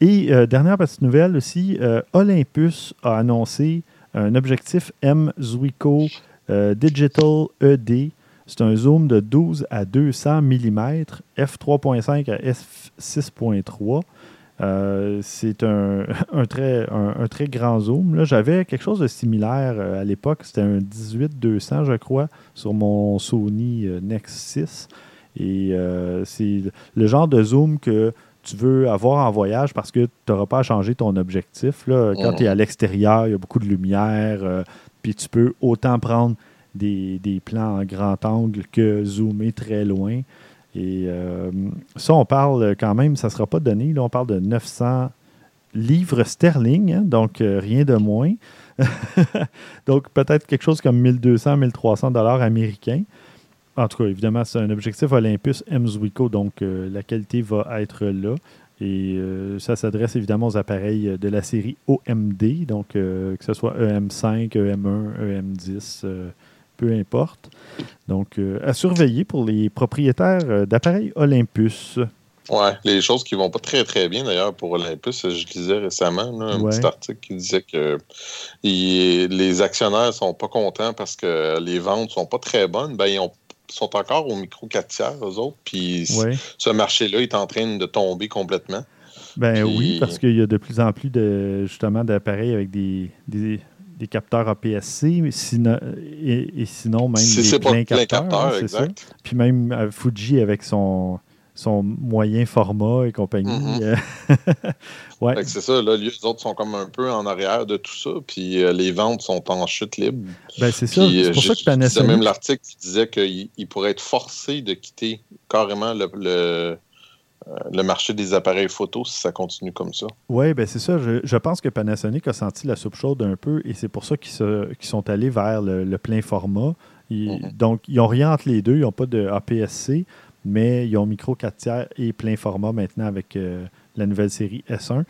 Et dernière petite nouvelle aussi, Olympus a annoncé un objectif M Zuico euh, Digital ED. C'est un zoom de 12 à 200 mm, f3.5 à f6.3. Euh, c'est un, *laughs* très, un, très grand zoom. J'avais quelque chose de similaire euh, à l'époque. C'était un 18-200, je crois, sur mon Sony Nex 6. Et c'est le genre de zoom que tu veux avoir en voyage parce que tu n'auras pas à changer ton objectif. Là. Quand tu es à l'extérieur, il y a beaucoup de lumière, euh, puis tu peux autant prendre des, plans en grand angle que zoomer très loin. Et euh, ça, on parle quand même, ça ne sera pas donné. Là, on parle de 900 livres sterling, hein, donc euh, rien de moins. *laughs* Donc, peut-être quelque chose comme 1200, 1300 dollars américains. En tout cas, évidemment, c'est un objectif Olympus M Zuiko, donc euh, la qualité va être là. Et ça s'adresse évidemment aux appareils de la série OMD, donc que ce soit EM5, EM1, EM10, peu importe. Donc, à surveiller pour les propriétaires d'appareils Olympus. Ouais, les choses qui vont pas très très bien d'ailleurs pour Olympus, je lisais récemment un petit article qui disait que les actionnaires sont pas contents parce que les ventes sont pas très bonnes. Ben, ils sont encore au micro 4 tiers, eux autres, puis ce marché-là est en train de tomber complètement. Ben oui, parce qu'il y a de plus en plus de justement d'appareils avec des, des, capteurs APS-C, et, sinon même des plein capteurs. exact. Puis même euh, Fuji avec son son moyen format et compagnie. Mm-hmm. *laughs* ouais. C'est ça, là, les autres sont comme un peu en arrière de tout ça, puis euh, les ventes sont en chute libre. Ben, c'est ça, c'est pour ça que Panasonic... même l'article qui disait qu'il pourrait être forcé de quitter carrément le, le, euh, marché des appareils photo si ça continue comme ça. Oui, ben c'est ça. Je, pense que Panasonic a senti la soupe chaude un peu et c'est pour ça qu'ils, sont allés vers le, plein format. Mm-hmm. Donc, ils n'ont rien entre les deux. Ils n'ont pas de APS-C mais ils ont micro 4 tiers et plein format maintenant avec euh, la nouvelle série S1.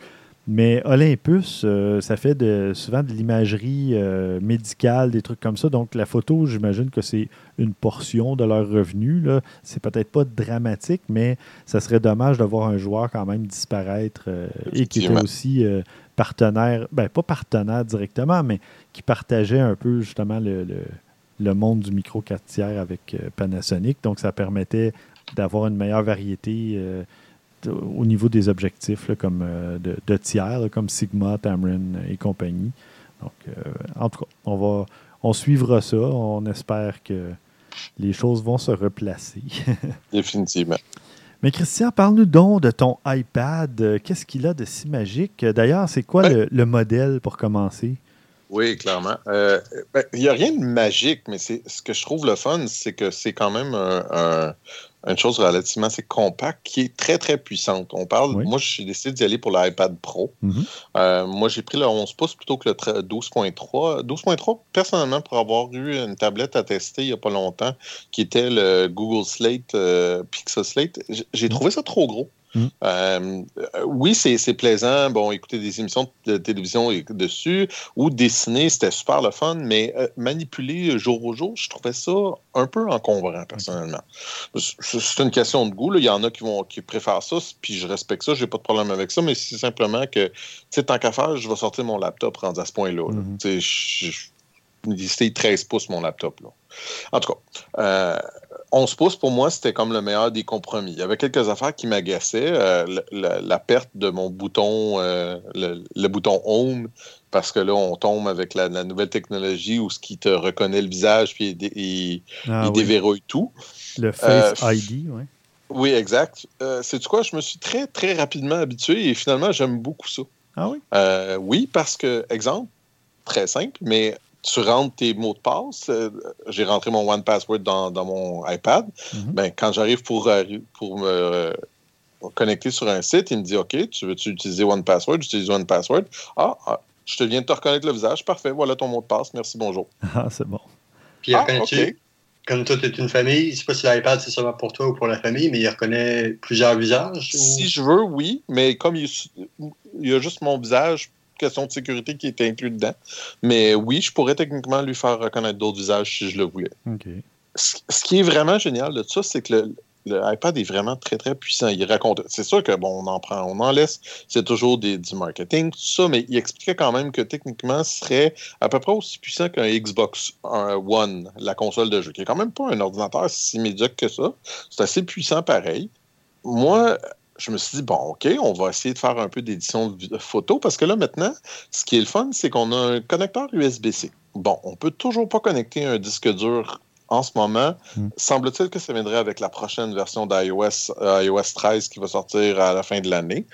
Mais Olympus, euh, ça fait de, souvent de l'imagerie euh, médicale, des trucs comme ça. Donc, la photo, j'imagine que c'est une portion de leur revenu. C'est peut-être pas dramatique, mais ça serait dommage de voir un joueur quand même disparaître et qui était aussi partenaire, ben pas partenaire directement, mais qui partageait un peu justement le, le monde du micro 4 tiers avec Panasonic. Donc, ça permettait d'avoir une meilleure variété euh, au niveau des objectifs comme euh, de, tiers, comme Sigma, Tamron et compagnie. Donc, euh, en tout cas, on va on suivra ça. On espère que les choses vont se replacer. *laughs* Définitivement. Mais Christian, parle-nous donc de ton iPad. Qu'est-ce qu'il a de si magique? D'ailleurs, c'est quoi le, modèle pour commencer? Oui, clairement. Ben, il n'y a rien de magique, mais ce que je trouve le fun, c'est que c'est quand même un, une chose relativement assez compacte qui est très, très puissante. On parle, moi, j'ai décidé d'y aller pour l'iPad Pro. Mm-hmm. Euh, moi, j'ai pris le 11 pouces plutôt que le 12.3. 12.3, personnellement, pour avoir eu une tablette à tester il n'y a pas longtemps, qui était le Google Slate, euh, Pixel Slate, j'ai mm-hmm. trouvé ça trop gros. Mm. Euh, oui, c'est plaisant. Bon, écouter des émissions de télévision dessus ou dessiner, c'était super le fun, mais euh, manipuler jour au jour, je trouvais ça un peu encombrant, personnellement. C'est une question de goût. Il y en a qui vont qui préfèrent ça, puis je respecte ça, j'ai pas de problème avec ça, mais c'est simplement que, tu sais, tant qu'à faire, je vais sortir mon laptop rendu à ce point-là. Mm-hmm. C'est 13 pouces mon laptop. Là. En tout cas, euh, 11 pouces, pour moi, c'était comme le meilleur des compromis. Il y avait quelques affaires qui m'agaçaient. Euh, la, perte de mon bouton, euh, le, bouton Home, parce que là, on tombe avec la, nouvelle technologie où ce qui te reconnaît le visage puis il, ah déverrouille tout. Le Face euh, ID, oui. Oui, exact. C'est quoi? Je me suis très, très rapidement habitué et finalement, j'aime beaucoup ça. Ah oui? oui, parce que, exemple, très simple, mais tu rentres tes mots de passe. Euh, j'ai rentré mon One Password dans, mon iPad. Mhm. ben, quand j'arrive pour, euh, pour me connecter sur un site, il me dit OK, tu veux-tu utiliser One Password? J'utilise One Password. Ah, ah, je te viens de te reconnaître le visage. Parfait, voilà ton mot de passe. Merci, bonjour. *laughs* Ah, c'est bon. Puis ah, comme toi, tu es une famille, je ne sais pas si l'iPad c'est seulement pour toi ou pour la famille, mais il reconnaît plusieurs visages? Si je veux, oui, mais comme il y a juste mon visage, question de sécurité qui est inclus dedans. Mais oui, je pourrais techniquement lui faire reconnaître d'autres visages si je le voulais. Ce, qui est vraiment génial de ça, c'est que le, iPad est vraiment très, très puissant. Il raconte. C'est sûr que bon, on en prend, on en laisse. C'est toujours des, du marketing, tout ça, mais il expliquait quand même que techniquement, ce serait à peu près aussi puissant qu'un Xbox One, la console de jeu, qui est quand même pas un ordinateur si médiocre que ça. C'est assez puissant pareil. Moi, je me suis dit, bon, OK, on va essayer de faire un peu d'édition de photo parce que là, maintenant, ce qui est le fun, c'est qu'on a un connecteur USB-C. Bon, on peut toujours pas connecter un disque dur en ce moment. Hmm. Semble-t-il que ça viendrait avec la prochaine version d'iOS euh, iOS 13 qui va sortir à la fin de l'année,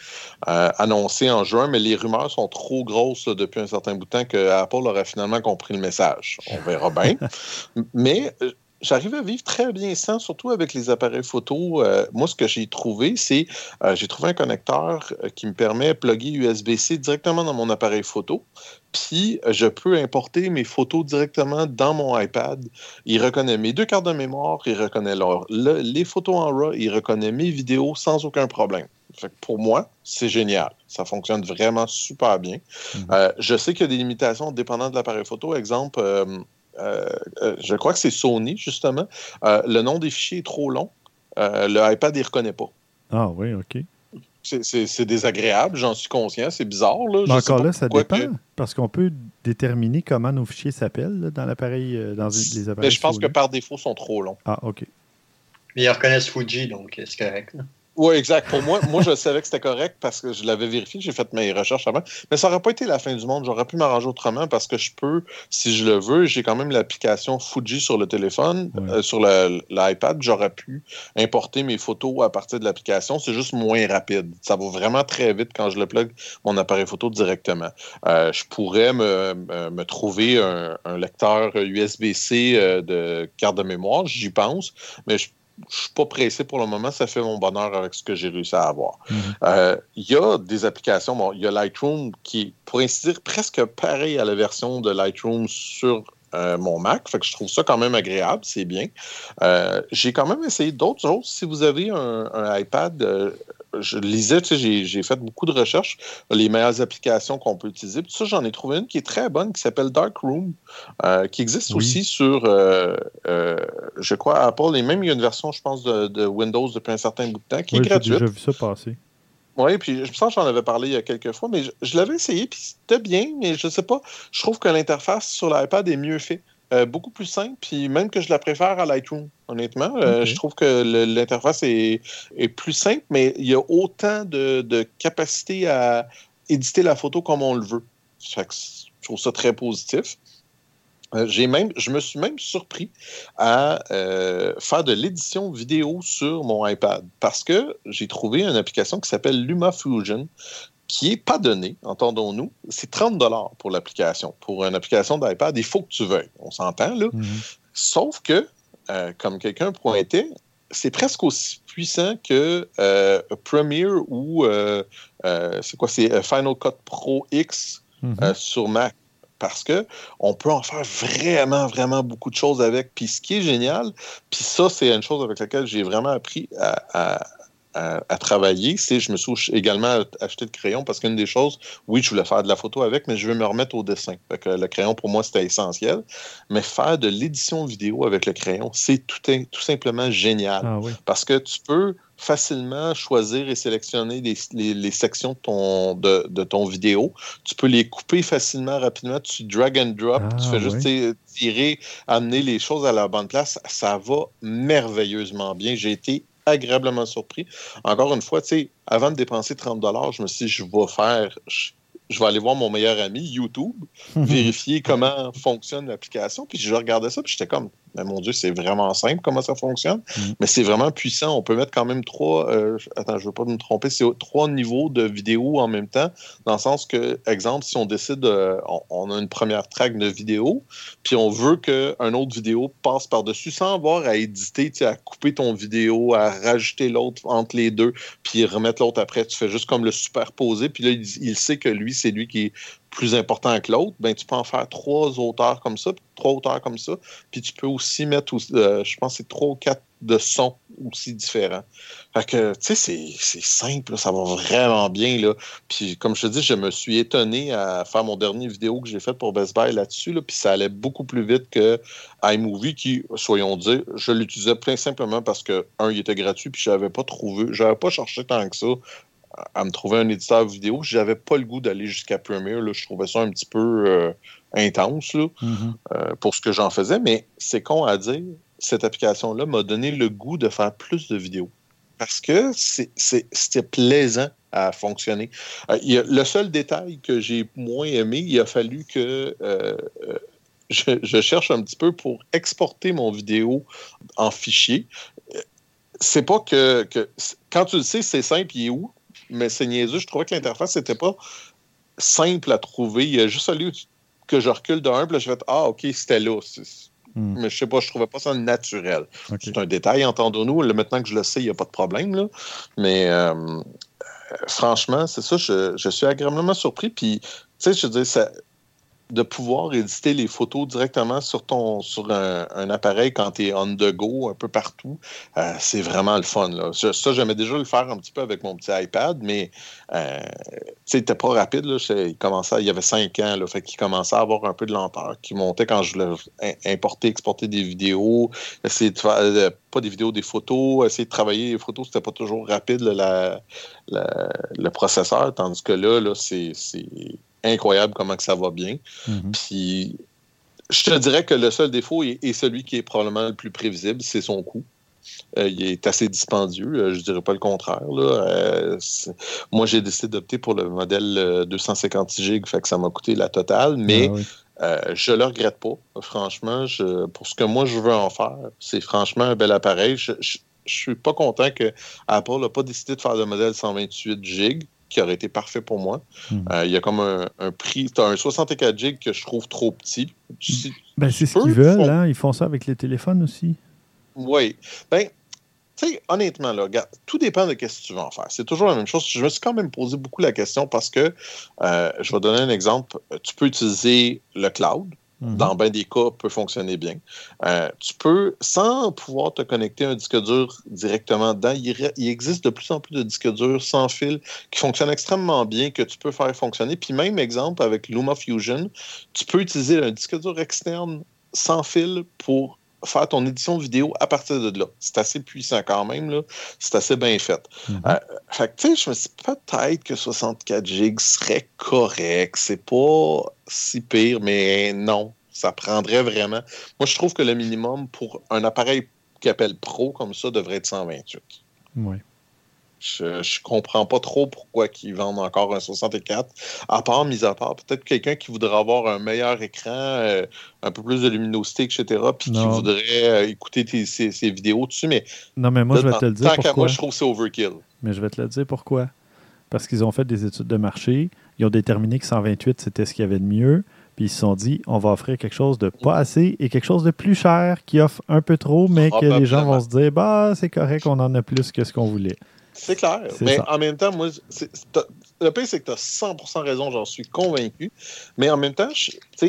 euh, annoncée en juin, mais les rumeurs sont trop grosses depuis un certain bout de temps que Apple aurait finalement compris le message. On verra bien. *laughs* mais euh, j'arrive à vivre très bien sans, surtout avec les appareils photo. Euh, moi, ce que j'ai trouvé, c'est euh, j'ai trouvé un connecteur euh, qui me permet de plugger USB-C directement dans mon appareil photo. Puis, je peux importer mes photos directement dans mon iPad. Il reconnaît mes deux cartes de mémoire, il reconnaît les photos en RAW, il reconnaît mes vidéos sans aucun problème. pour moi, c'est génial. Ça fonctionne vraiment super bien. Mm-hmm. je sais qu'il y a des limitations dépendant de l'appareil photo. Exemple, euh, euh, je crois que c'est Sony, justement. Euh, le nom des fichiers est trop long. le iPad, il ne reconnaît pas. Ah oui, OK. C'est désagréable, j'en suis conscient, c'est bizarre. Là. Mais encore là, ça dépend, parce qu'on peut déterminer comment nos fichiers s'appellent dans l'appareil, dans les appareils. Mais je pense que par défaut, ils sont trop longs. Ah, OK. Mais ils reconnaissent Fuji, donc c'est correct. Oui, exact. Pour moi, moi, je savais que c'était correct parce que je l'avais vérifié, j'ai fait mes recherches avant. Mais ça n'aurait pas été la fin du monde. J'aurais pu m'arranger autrement parce que je peux, si je le veux, j'ai quand même l'application Fuji sur le téléphone, euh, sur l'iPad. J'aurais pu importer mes photos à partir de l'application. C'est juste moins rapide. Ça va vraiment très vite quand je le plug mon appareil photo directement. Euh, je pourrais me, trouver un, un lecteur USB-C euh, de carte de mémoire, j'y pense, mais je je suis pas pressé pour le moment. Ça fait mon bonheur avec ce que j'ai réussi à avoir. Mhm. Euh, il y a des applications. Bon, il y a Lightroom qui pour ainsi dire, presque pareil à la version de Lightroom sur euh, mon Mac. Fait que je trouve ça quand même agréable, c'est bien. Euh, j'ai quand même essayé d'autres choses. Si vous avez un, un iPad, je lisais, tu sais, j'ai fait beaucoup de recherches, les meilleures applications qu'on peut utiliser. Puis ça, j'en ai trouvé une qui est très bonne, qui s'appelle Darkroom, euh, qui existe aussi sur, euh, euh, je crois, Apple. Et même, il y a une version, je pense, de, Windows depuis un certain bout de temps, qui est gratuite. J'ai vu ça passer. Oui, puis je me sens que j'en avais parlé il y a quelques fois, mais je, l'avais essayé, puis c'était bien, mais je ne sais pas. Je trouve que l'interface sur l'iPad est mieux faite. Euh, beaucoup plus simple, puis même que je la préfère à Lightroom, honnêtement. Euh, je trouve que l'interface est, plus simple, mais il y a autant de, capacité à éditer la photo comme on le veut. je trouve ça très positif. Euh, j'ai même, je me suis même surpris à faire de l'édition vidéo sur mon iPad parce que j'ai trouvé une application qui s'appelle LumaFusion qui n'est pas donné, entendons-nous, c'est 30 dollars pour l'application. Pour une application d'iPad, il faut que tu veuilles. On s'entend, là. Mhm. Sauf que, euh, comme quelqu'un pointait, c'est presque aussi puissant que euh, Premiere ou euh, c'est quoi, c'est Final Cut Pro X mhm. sur Mac. Parce que on peut en faire vraiment, vraiment beaucoup de choses avec. Puis ce qui est génial, puis ça, c'est une chose avec laquelle j'ai vraiment appris à, à, travailler, c'est je me suis également acheté de crayon parce qu'une des choses, oui, je voulais faire de la photo avec, mais je veux me remettre au dessin. que le crayon, pour moi, c'était essentiel. Mais faire de l'édition vidéo avec le crayon, c'est tout, tout simplement génial. Ah parce que tu peux facilement choisir et sélectionner les, sections de ton, de, ton vidéo. Tu peux les couper facilement, rapidement. Tu drag and drop. tu fais ah juste tirer, amener les choses à la bonne place. Ça va merveilleusement bien. J'ai été agréablement surpris. Encore une fois, tu sais, avant de dépenser 30 je me suis dit, je vais faire, je vais aller voir mon meilleur ami, YouTube, *laughs* vérifier comment fonctionne l'application. Puis je regardais ça, puis j'étais comme, mais mon Dieu, c'est vraiment simple comment ça fonctionne. Mm. Mais c'est vraiment puissant. On peut mettre quand même trois, euh, attends, je ne veux pas me tromper, c'est trois niveaux de vidéo en même temps. Dans le sens que, exemple, si on décide, euh, on, a une première track de vidéo, puis on veut qu'un autre vidéo passe par-dessus sans avoir à éditer, à couper ton vidéo, à rajouter l'autre entre les deux, puis remettre l'autre après. Tu fais juste comme le superposer, puis là, il sait que lui, c'est lui qui est plus important que l'autre, ben, tu peux en faire trois auteurs comme ça, trois auteurs comme ça, puis tu peux aussi mettre, euh, je pense, c'est trois ou quatre de sons aussi différents. Fait que, tu sais, c'est simple, ça va vraiment bien, là. Puis, comme je te dis, je me suis étonné à faire mon dernier vidéo que j'ai fait pour Best Buy là-dessus, là, puis ça allait beaucoup plus vite que iMovie, qui, soyons dit, je l'utilisais plein simplement parce que, un, il était gratuit, puis je n'avais pas trouvé, j'avais pas cherché tant que ça à me trouver un éditeur vidéo. J'avais pas le goût d'aller jusqu'à Premiere. Là. Je trouvais ça un petit peu euh, intense mm-hmm. euh, pour ce que j'en faisais. Mais c'est con à dire, cette application-là m'a donné le goût de faire plus de vidéos. Parce que c'était plaisant à fonctionner. Euh, le seul détail que j'ai moins aimé, il a fallu que je, cherche un petit peu pour exporter mon vidéo en fichier. C'est pas que, que, quand tu le sais, c'est simple, il est où? Mais c'est niaiseux. Je trouvais que l'interface n'était pas simple à trouver. Il a juste fallu que je recule d'un, puis là, je fait Ah, OK, c'était là. Hmm. Mais je sais pas, je trouvais pas ça naturel. C'est un détail, entendons-nous. Maintenant que je le sais, il n'y a pas de problème. Là. Mais euh, franchement, c'est ça, je, je, suis agréablement surpris. Puis, tu sais, je veux dire, ça, de pouvoir éditer les photos directement sur ton sur un, appareil quand tu es on the go un peu partout, euh, c'est vraiment le fun. Là. Ça, j'aimais déjà le faire un petit peu avec mon petit iPad, mais euh, tu pas rapide. Là. Il, commençait, il y avait cinq ans, là, fait qu'il commençait à avoir un peu de lenteur, qui montait quand je voulais importer, exporter des vidéos, essayer de faire, euh, pas des vidéos, des photos, essayer de travailler les photos, c'était pas toujours rapide le processeur, tandis que là c'est incroyable comment que ça va bien. Mhm. Puis je te dirais que le seul défaut est, celui qui est probablement le plus prévisible, c'est son coût. Euh, il est assez dispendieux, euh, je ne dirais pas le contraire. Euh, moi, j'ai décidé d'opter pour le modèle 256 GB, fait que ça m'a coûté la totale, mais ah je ne le regrette pas. Franchement, pour ce que moi je veux en faire, c'est franchement un bel appareil. Je ne suis pas content que Apple n'ait pas décidé de faire le modèle 128 GB qui aurait été parfait pour moi. Hmm. Euh, il y a comme un, prix. Tu as un 64 GB que je trouve trop petit. Ben, c'est ce qu'ils veulent, hein? Ils font ça avec les téléphones aussi. Oui. Ben, tu sais, honnêtement, là, tout dépend de ce que tu veux en faire. C'est toujours la même chose. Je me suis quand même posé beaucoup la question parce que, euh, je vais donner un exemple. Tu peux utiliser le cloud. Mhm. dans bien des cas, peut fonctionner bien. Euh, tu peux, sans pouvoir te connecter un disque dur directement dedans, il, existe de plus en plus de disques durs sans fil qui fonctionnent extrêmement bien, que tu peux faire fonctionner. Puis même exemple, avec LumaFusion, tu peux utiliser un disque dur externe sans fil pour faire ton édition vidéo à partir de là. C'est assez puissant quand même, là. C'est assez bien fait. Euh, fait que, tu sais, je me suis peut-être que 64 gigs serait correct. C'est pas si pire, mais non. Ça prendrait vraiment. Moi, je trouve que le minimum pour un appareil qui appelle Pro comme ça devrait être 128. Oui. Je, ne comprends pas trop pourquoi ils vendent encore un 64. À part, mis à part, peut-être quelqu'un qui voudrait avoir un meilleur écran, euh, un peu plus de luminosité, etc., puis qui voudrait euh, écouter ses, vidéos dessus. Mais, non, mais moi, je vais te le dire. Tant qu'à moi, je trouve c'est overkill. Mais je vais te le dire pourquoi. Parce qu'ils ont fait des études de marché. Ils ont déterminé que 128, c'était ce qu'il y avait de mieux. Puis ils se sont dit, on va offrir quelque chose de pas assez et quelque chose de plus cher qui offre un peu trop, mais que les gens vont se dire, bah, c'est correct, on en a plus que ce qu'on voulait. C'est clair. Mais en même temps, moi, le pire, c'est que tu as 100% raison, j'en suis convaincu. Mais en même temps,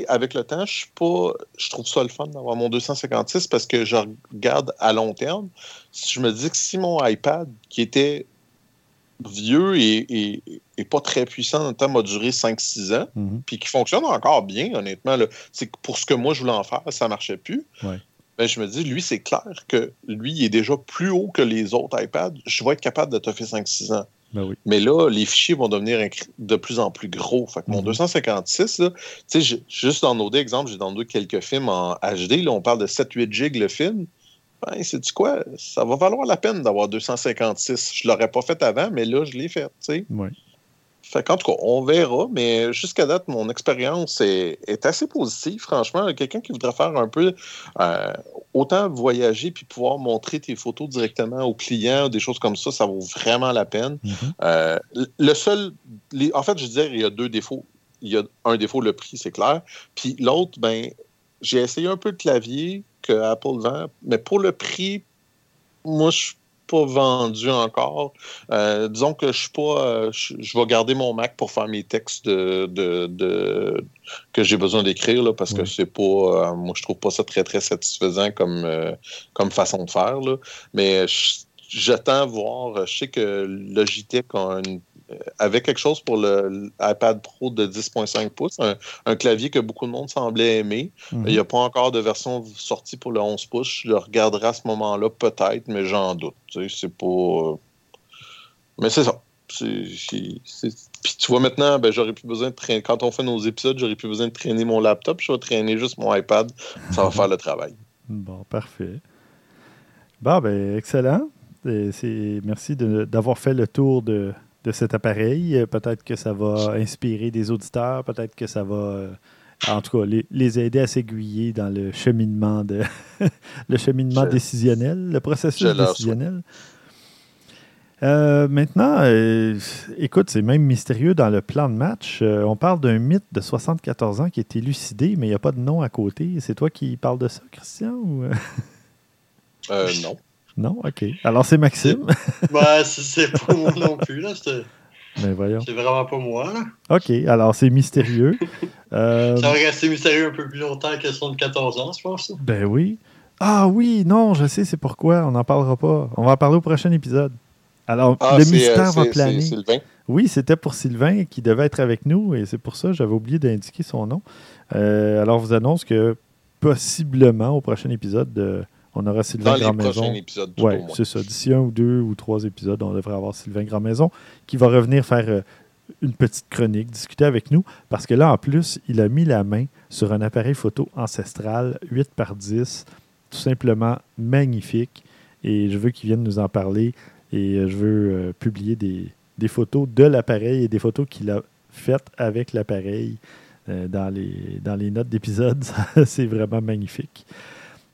avec le temps, je suis pas. Je trouve ça le fun d'avoir mon 256 parce que je regarde à long terme. Je me dis que si mon iPad, qui était vieux et, pas très puissant le temps, m'a duré 5-6 ans, mhm. puis qui fonctionne encore bien, honnêtement, c'est pour ce que moi je voulais en faire, ça marchait plus. Ben, je me dis, lui, c'est clair que lui, il est déjà plus haut que les autres iPads. Je vais être capable de te faire 5-6 ans. Ben Mais là, les fichiers vont devenir de plus en plus gros. Fait que mon 256, mhm. là, juste downloader, exemple, j'ai downloadé quelques films en HD. Là, on parle de 7-8 gigs le film. Ben, c'est quoi? Ça va valoir la peine d'avoir 256. Je ne l'aurais pas fait avant, mais là, je l'ai fait. Oui. Fait qu'en tout cas, on verra, mais jusqu'à date, mon expérience est, assez positive. Franchement, quelqu'un qui voudrait faire un peu euh, autant voyager puis pouvoir montrer tes photos directement aux clients, des choses comme ça, ça vaut vraiment la peine. Mm-hmm. Euh, le seul, en fait, je dirais, il y a deux défauts. Il y a un défaut, le prix, c'est clair. Puis l'autre, ben, j'ai essayé un peu de clavier que Apple vend, mais pour le prix, moi, je suis pas vendu encore. Euh, disons que je suis pas. Euh, je, vais garder mon Mac pour faire mes textes de, que j'ai besoin d'écrire parce que c'est pas. Euh, moi, je trouve pas ça très très satisfaisant comme, comme façon de faire. Mais j'attends voir. Je sais que Logitech a une euh, avec quelque chose pour le iPad Pro de 10.5 pouces, un, clavier que beaucoup de monde semblait aimer. Mhm. Il n'y a pas encore de version sortie pour le 11 pouces. Je le regarderai à ce moment-là, peut-être, mais j'en doute. C'est pas. Euh, mais c'est ça. Puis tu vois maintenant, ben, j'aurais plus besoin de traîner. Quand on fait nos épisodes, j'aurais plus besoin de traîner mon laptop. Je vais traîner juste mon iPad. Ça va faire le travail. Bon, parfait. Bon, ben, excellent. Merci d'avoir fait le tour de, de cet appareil. Euh, peut-être que ça va inspirer des auditeurs, peut-être que ça va, euh, en tout cas, les, aider à s'aiguiller dans le cheminement, de *laughs* le cheminement décisionnel, le processus décisionnel. Euh, maintenant, euh, écoute, c'est même mystérieux dans le plan de match. Euh, on parle d'un mythe de 74 ans qui est élucidé, mais il n'y a pas de nom à côté. C'est toi qui parles de ça, Christian? Ou... Euh, *laughs* non. Non? OK. Alors, c'est Maxime. *laughs* bah, c'est pas moi non plus. Là. C'est ben voyons. vraiment pas moi. Là. OK. Alors, c'est mystérieux. *laughs* Ça va rester mystérieux un peu plus longtemps que 74 ans, je pense. Ben oui. Ah oui, non, je sais, c'est pourquoi. On n'en parlera pas. On va en parler au prochain épisode. Alors, Ah, le c'est, mystère euh, va c'est- planer. c'est Sylvain. Oui, c'était pour Sylvain qui devait être avec nous et c'est pour ça que j'avais oublié d'indiquer son nom. Euh, alors, je vous annonce que possiblement au prochain épisode, euh, on aura Sylvain Dans les Grandmaison. prochains épisodes, tout Oui, au moins. c'est ça. D'ici un ou deux ou trois épisodes, on devrait avoir Sylvain Grandmaison qui va revenir faire euh, une petite chronique, discuter avec nous, parce que là, en plus, il a mis la main sur un appareil photo ancestral 8 par 10, tout simplement magnifique. Et je veux qu'il vienne nous en parler et euh, je veux euh, publier des, des photos de l'appareil et des photos qu'il a faites avec l'appareil euh, dans, les, dans les notes d'épisode. *laughs* C'est vraiment magnifique.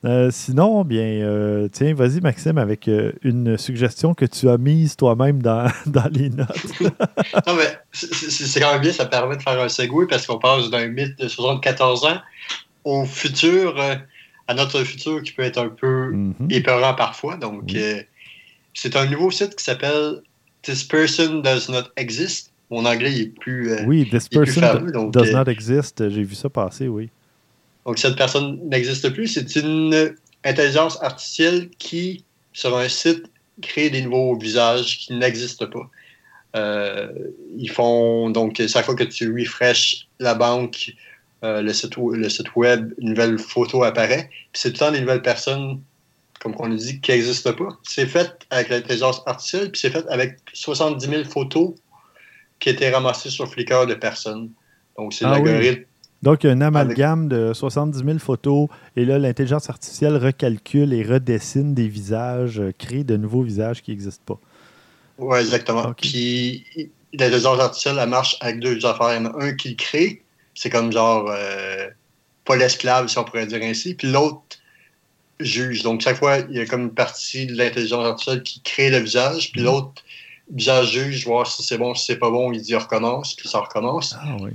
Euh, sinon, bien, euh, tiens, vas-y, Maxime, avec euh, une suggestion que tu as mise toi-même dans, *laughs* dans les notes. *laughs* Non, mais c'est- quand même bien, ça permet de faire un segway parce qu'on passe d'un mythe de 74 ans au futur, à notre futur qui peut être un peu Mhm. épeurant parfois. Donc, Oui. c'est un nouveau site qui s'appelle This Person Does Not Exist. Mon anglais il est plus. Oui, this person fameux, donc, does not exist. J'ai vu ça passer, oui. Donc, cette personne n'existe plus. C'est une intelligence artificielle qui, sur un site, crée des nouveaux visages qui n'existent pas. Euh, ils font, donc, chaque fois que tu refresh la banque, euh, le, site, le site web, une nouvelle photo apparaît. Puis c'est tout le temps des nouvelles personnes, comme on a dit, qui n'existent pas. C'est fait avec l'intelligence artificielle, puis c'est fait avec 70 000 photos qui étaient ramassées sur Flickr de personnes. Donc, c'est Ah oui. Donc, il y a un amalgame de 70 000 photos et là, l'intelligence artificielle recalcule et redessine des visages, euh, crée de nouveaux visages qui n'existent pas. Oui, exactement. Puis l'intelligence artificielle, elle marche avec deux affaires. Il y en a un qui le crée, c'est comme genre euh, pas l'esclave, si on pourrait dire ainsi, puis l'autre juge. Donc chaque fois, il y a comme une partie de l'intelligence artificielle qui crée le visage, puis Mhm. l'autre visage juge, voir si c'est bon, si c'est pas bon, il dit recommence, puis ça recommence. Ah oui.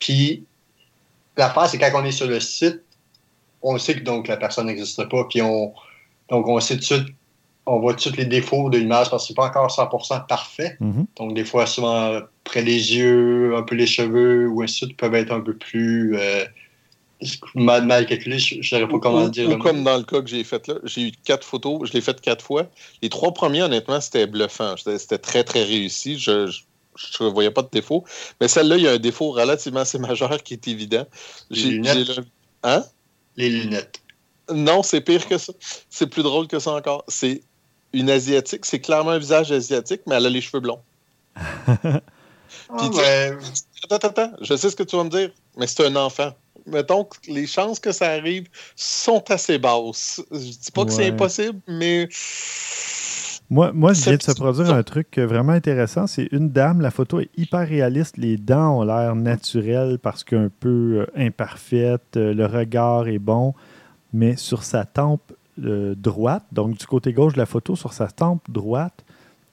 Puis l'affaire, c'est quand on est sur le site, on sait que donc la personne n'existe pas, puis on donc on sait tout de suite, on voit tous les défauts de l'image parce que c'est pas encore 100% parfait. Mhm. Donc des fois, souvent près des yeux, un peu les cheveux ou ainsi de suite peuvent être un peu plus euh, mal, mal calculés. Je ne saurais pas comment Ou- dire. ou le mot. comme dans le cas que j'ai fait là, j'ai eu quatre photos, je l'ai fait quatre fois. Les trois premiers, honnêtement, c'était bluffant. C'était c'était très, très réussi. Je ne voyais pas de défaut. Mais celle-là, il y a un défaut relativement assez majeur qui est évident. Les lunettes. le- Hein? Les lunettes. Non, c'est pire que ça. C'est plus drôle que ça encore. C'est une asiatique. C'est clairement un visage asiatique, mais elle a les cheveux blonds. *laughs* Ah, Puis ben, Attends, attends, attends. Je sais ce que tu vas me dire, mais c'est un enfant. Mettons que les chances que ça arrive sont assez basses. Je dis pas que c'est impossible, mais Moi, moi, je viens de se produire un truc euh, vraiment intéressant. C'est une dame, la photo est hyper réaliste. Les dents ont l'air naturelles parce qu'un peu euh, imparfaites. euh, le regard est bon. Mais sur sa tempe euh, droite, donc du côté gauche de la photo, sur sa tempe droite,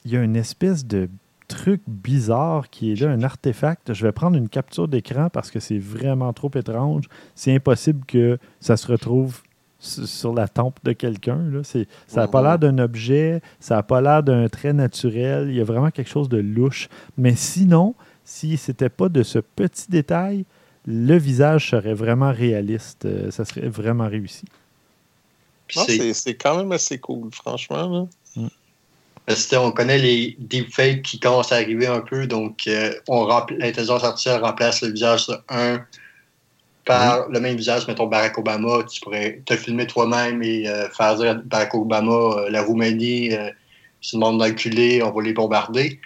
il y a une espèce de truc bizarre qui est là, un artefact. Je vais prendre une capture d'écran parce que c'est vraiment trop étrange. C'est impossible que ça se retrouve sur la tempe de quelqu'un. là. C'est- Ça n'a pas l'air d'un objet, ça n'a pas l'air d'un trait naturel. Il y a vraiment quelque chose de louche. Mais sinon, si c'était pas de ce petit détail, le visage serait vraiment réaliste. Euh, ça serait vraiment réussi. c'est- quand même assez cool, franchement. là. Parce que on connaît les deepfakes qui commencent à arriver un peu, donc euh, on l'intelligence artificielle remplace le visage de un par le même visage, mettons Barack Obama, tu pourrais te filmer toi-même et euh, faire dire à Barack Obama, euh, la Roumanie, euh, c'est le monde enculé, on va les bombarder.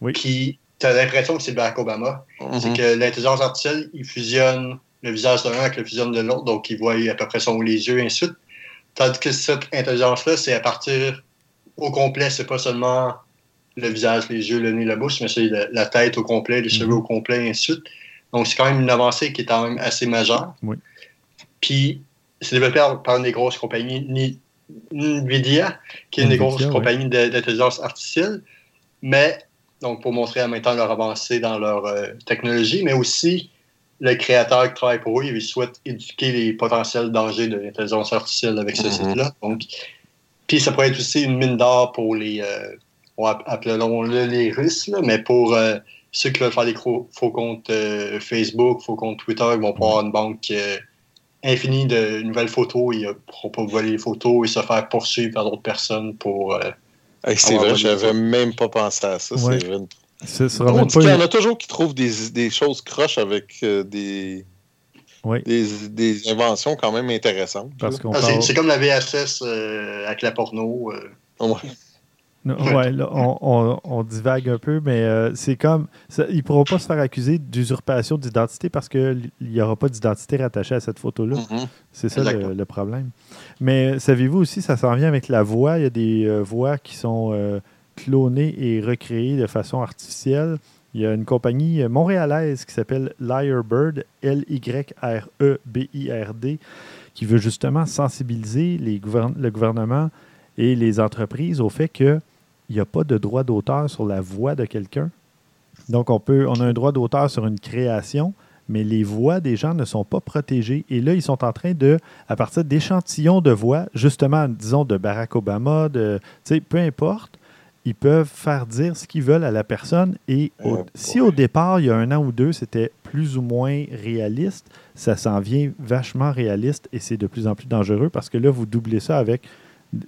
Oui. Puis tu as l'impression que c'est Barack Obama. C'est Mhm. que l'intelligence artificielle, il fusionne le visage de l'un avec le fusionne de l'autre, donc il voit à peu près son les yeux et ainsi de suite. Tandis que cette intelligence-là, c'est à partir au complet, c'est pas seulement le visage, les yeux, le nez, la bouche, mais c'est la, la tête au complet, les Mhm. cheveux au complet, et ainsi de suite. Donc c'est quand même une avancée qui est quand même assez majeure. Oui. Puis c'est développé par, une des grosses compagnies, ni Nvidia, qui est une des grosses compagnies d'intelligence artificielle. Mais, donc, pour montrer en même temps leur avancée dans leur euh, technologie, mais aussi le créateur qui travaille pour eux, il souhaite éduquer les potentiels dangers de l'intelligence artificielle avec ce mm-hmm. site-là. Donc, puis ça pourrait être aussi une mine d'or pour les, euh, appelons-le les Russes, mais pour euh, ceux qui veulent faire des faux comptes Facebook, faux comptes Twitter, ils vont pouvoir avoir une banque infinie de nouvelles photos. Ils ne pourront pas voler les photos et se faire poursuivre par d'autres personnes pour c'est vrai, j'avais même pas pensé à ça. C'est vrai. Il y en a toujours qui trouvent des, des choses croches avec euh, des, des, des, inventions quand même intéressantes. Ah, c'est comme la VHS euh, avec la porno. Euh. Ouais, là, on, divague un peu, mais euh, c'est comme. ils ne pourront pas se faire accuser d'usurpation d'identité parce qu'il n'y aura pas d'identité rattachée à cette photo-là. Mm-hmm. C'est ça le, problème. Mais savez-vous aussi, ça s'en vient avec la voix. Il y a des euh, voix qui sont euh, clonées et recréées de façon artificielle. Il y a une compagnie montréalaise qui s'appelle Lyrebird, L-Y-R-E-B-I-R-D, qui veut justement sensibiliser les le gouvernement et les entreprises au fait que il n'y a pas de droit d'auteur sur la voix de quelqu'un. Donc, on, peut, on a un droit d'auteur sur une création, mais les voix des gens ne sont pas protégées. Et là, ils sont en train de, à partir d'échantillons de voix, justement, disons, de Barack Obama, de, peu importe, ils peuvent faire dire ce qu'ils veulent à la personne. Et oh, si au départ, il y a un an ou deux, c'était plus ou moins réaliste, ça s'en vient vachement réaliste et c'est de plus en plus dangereux parce que là, vous doublez ça avec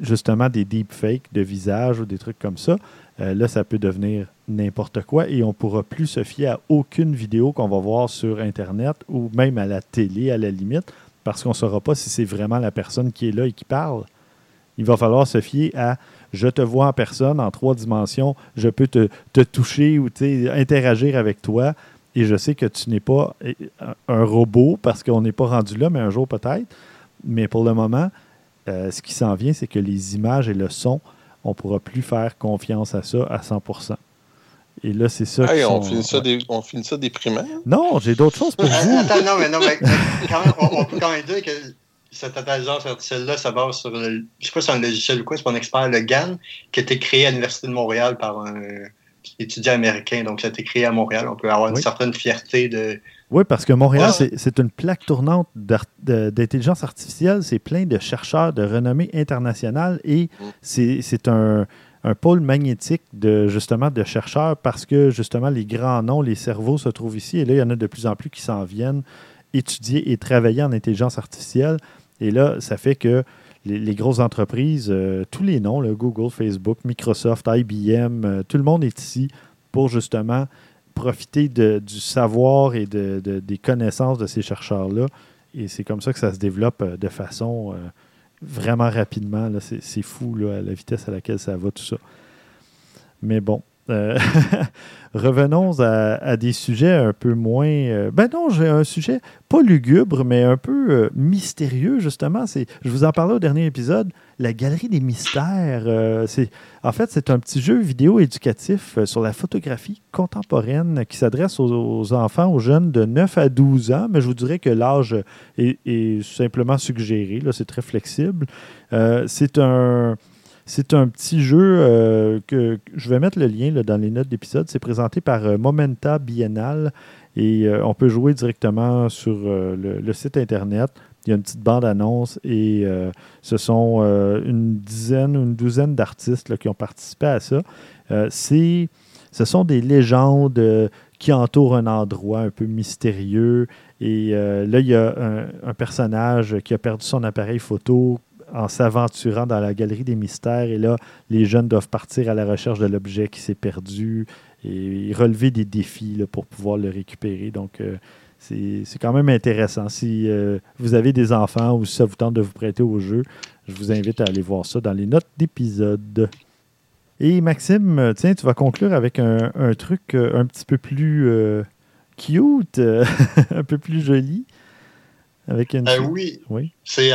justement des deepfakes de visage ou des trucs comme ça, euh, là, ça peut devenir n'importe quoi et on ne pourra plus se fier à aucune vidéo qu'on va voir sur Internet ou même à la télé à la limite parce qu'on ne saura pas si c'est vraiment la personne qui est là et qui parle. Il va falloir se fier à je te vois en personne en trois dimensions, je peux te, te toucher ou interagir avec toi et je sais que tu n'es pas euh, un robot parce qu'on n'est pas rendu là, mais un jour peut-être. Mais pour le moment, euh, ce qui s'en vient, c'est que les images et le son, on ne pourra plus faire confiance à ça à 100% et là, c'est ça. on, finit ça on finit ça déprimant. Non, j'ai d'autres choses pour vous. Attends, non, mais non, mais on, peut quand même dire que cette intelligence artificielle-là, ça base sur le. Je sais pas si c'est un logiciel ou quoi, c'est un expert, le GAN, qui a été créé à l'Université de Montréal par un étudiant américain. Donc, ça a été créé à Montréal. On peut avoir une certaine fierté de, oui, parce que Montréal, c'est une plaque tournante d'intelligence artificielle. C'est plein de chercheurs de renommée internationale et mm. c'est un, pôle magnétique de justement de chercheurs parce que justement les grands noms, les cerveaux se trouvent ici et là, il y en a de plus en plus qui s'en viennent étudier et travailler en intelligence artificielle. Et là, ça fait que les, grosses entreprises, euh, tous les noms, Google, Facebook, Microsoft, IBM, euh, tout le monde est ici pour justement profiter du savoir et de, des connaissances de ces chercheurs-là. Et c'est comme ça que ça se développe euh, de façon euh, vraiment rapidement. C'est fou là, la vitesse à laquelle ça va, tout ça. Mais bon, euh, *laughs* revenons à, des sujets un peu moins. Euh, ben non, j'ai un sujet pas lugubre, mais un peu euh, mystérieux, justement. C'est, je vous en parlais au dernier épisode, la Galerie des mystères. c'est, en fait, c'est un petit jeu vidéo éducatif sur la photographie contemporaine qui s'adresse aux, enfants, aux jeunes de 9 à 12 ans, mais je vous dirais que l'âge est, est simplement suggéré. Là, c'est très flexible. c'est un c'est un petit jeu euh, que je vais mettre le lien dans les notes d'épisode. C'est présenté par euh, Momenta Biennale et euh, on peut jouer directement sur le, site Internet. Il y a une petite bande-annonce et ce sont une dizaine ou une douzaine d'artistes qui ont participé à ça. c'est, ce sont des légendes qui entourent un endroit un peu mystérieux. Et là, il y a un, personnage qui a perdu son appareil photo en s'aventurant dans la galerie des mystères. Et là, les jeunes doivent partir à la recherche de l'objet qui s'est perdu et relever des défis pour pouvoir le récupérer. Donc, euh, c'est quand même intéressant. Si euh, vous avez des enfants ou si ça vous tente de vous prêter au jeu, je vous invite à aller voir ça dans les notes d'épisode. Et Maxime, tiens, tu vas conclure avec un, truc euh, un petit peu plus cute, *laughs* un peu plus joli. Avec une... oui. oui. C'est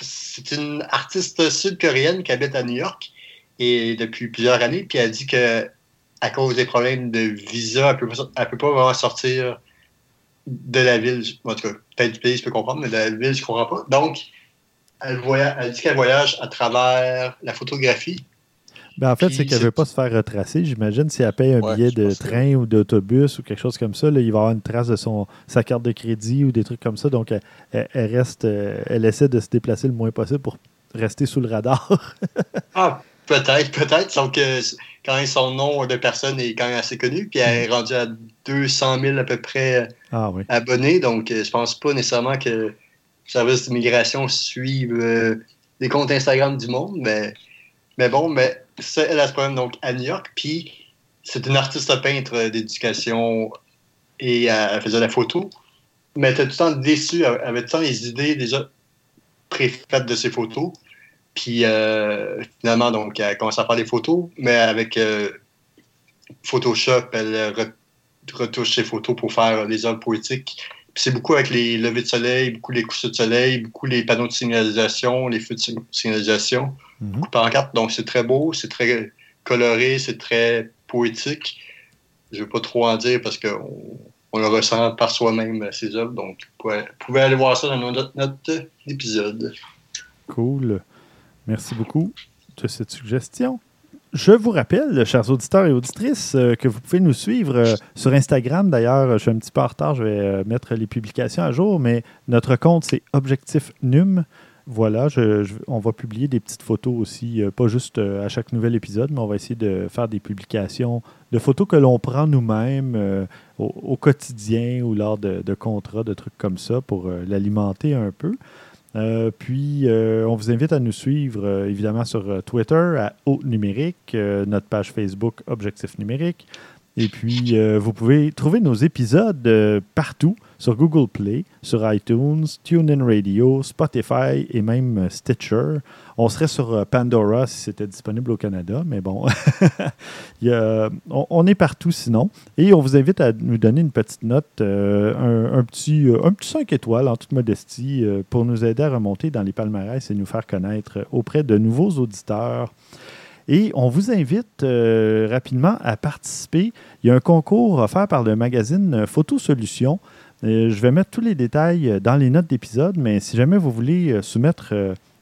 c'est une artiste sud-coréenne qui habite à New York et depuis plusieurs années, puis elle dit que à cause des problèmes de visa, elle ne peut, pas vraiment sortir de la ville. En tout cas, peut-être du pays, je peux comprendre, mais de la ville, je ne comprends pas. Donc, elle dit qu'elle voyage à travers la photographie. Ben en fait, c'est qu'elle ne veut pas se faire retracer. J'imagine si elle paye un billet de train ou d'autobus ou quelque chose comme ça, là, il va y avoir une trace de son, sa carte de crédit ou des trucs comme ça. Donc, elle, reste, euh, elle essaie de se déplacer le moins possible pour rester sous le radar. *laughs* ah, peut-être, peut-être. Donc, quand son nom de personne est quand même assez connu, puis elle est rendue à 200 000 à peu près ah abonnés. Donc, euh, je pense pas nécessairement que le service d'immigration suive euh, les comptes Instagram du monde, mais, mais bon, mais elle a ce problème donc à New York. Puis c'est une artiste peintre d'éducation et elle faisait la photo. Mais elle était tout le temps déçue. Elle avait tout le temps les idées déjà préfaites de ses photos. Puis euh, finalement, donc, elle a commencé à faire des photos, mais avec euh, Photoshop, elle retouche ses photos pour faire les œuvres poétiques. C'est beaucoup avec les levées de soleil, beaucoup les coups de soleil, beaucoup les panneaux de signalisation, les feux de signalisation. Mhm. Donc, c'est très beau, c'est très coloré, c'est très poétique. Je ne veux pas trop en dire parce qu'on on le ressent par soi-même, ces œuvres. Donc, vous pouvez, aller voir ça dans notre, notre épisode. Cool. Merci beaucoup de cette suggestion. Je vous rappelle, chers auditeurs et auditrices, euh, que vous pouvez nous suivre euh, sur Instagram. D'ailleurs, je suis un petit peu en retard, je vais euh, mettre les publications à jour, mais notre compte, c'est Objectif Num. Voilà, on va publier des petites photos aussi, pas juste à chaque nouvel épisode, mais on va essayer de faire des publications de photos que l'on prend nous-mêmes au, quotidien ou lors de, contrats, de trucs comme ça pour l'alimenter un peu. Puis, on vous invite à nous suivre évidemment sur Twitter à Haut Numérique, notre page Facebook Objectif Numérique. Et puis, vous pouvez trouver nos épisodes partout sur Google Play, sur iTunes, TuneIn Radio, Spotify et même Stitcher. On serait sur euh, Pandora si c'était disponible au Canada, mais bon, *laughs* on, est partout sinon. Et on vous invite à nous donner une petite note, euh, un, petit, euh, un petit 5 étoiles en toute modestie pour nous aider à remonter dans les palmarès et nous faire connaître auprès de nouveaux auditeurs. Et on vous invite rapidement à participer. Il y a un concours offert par le magazine Photo Solutions je vais mettre tous les détails dans les notes d'épisode, mais si jamais vous voulez soumettre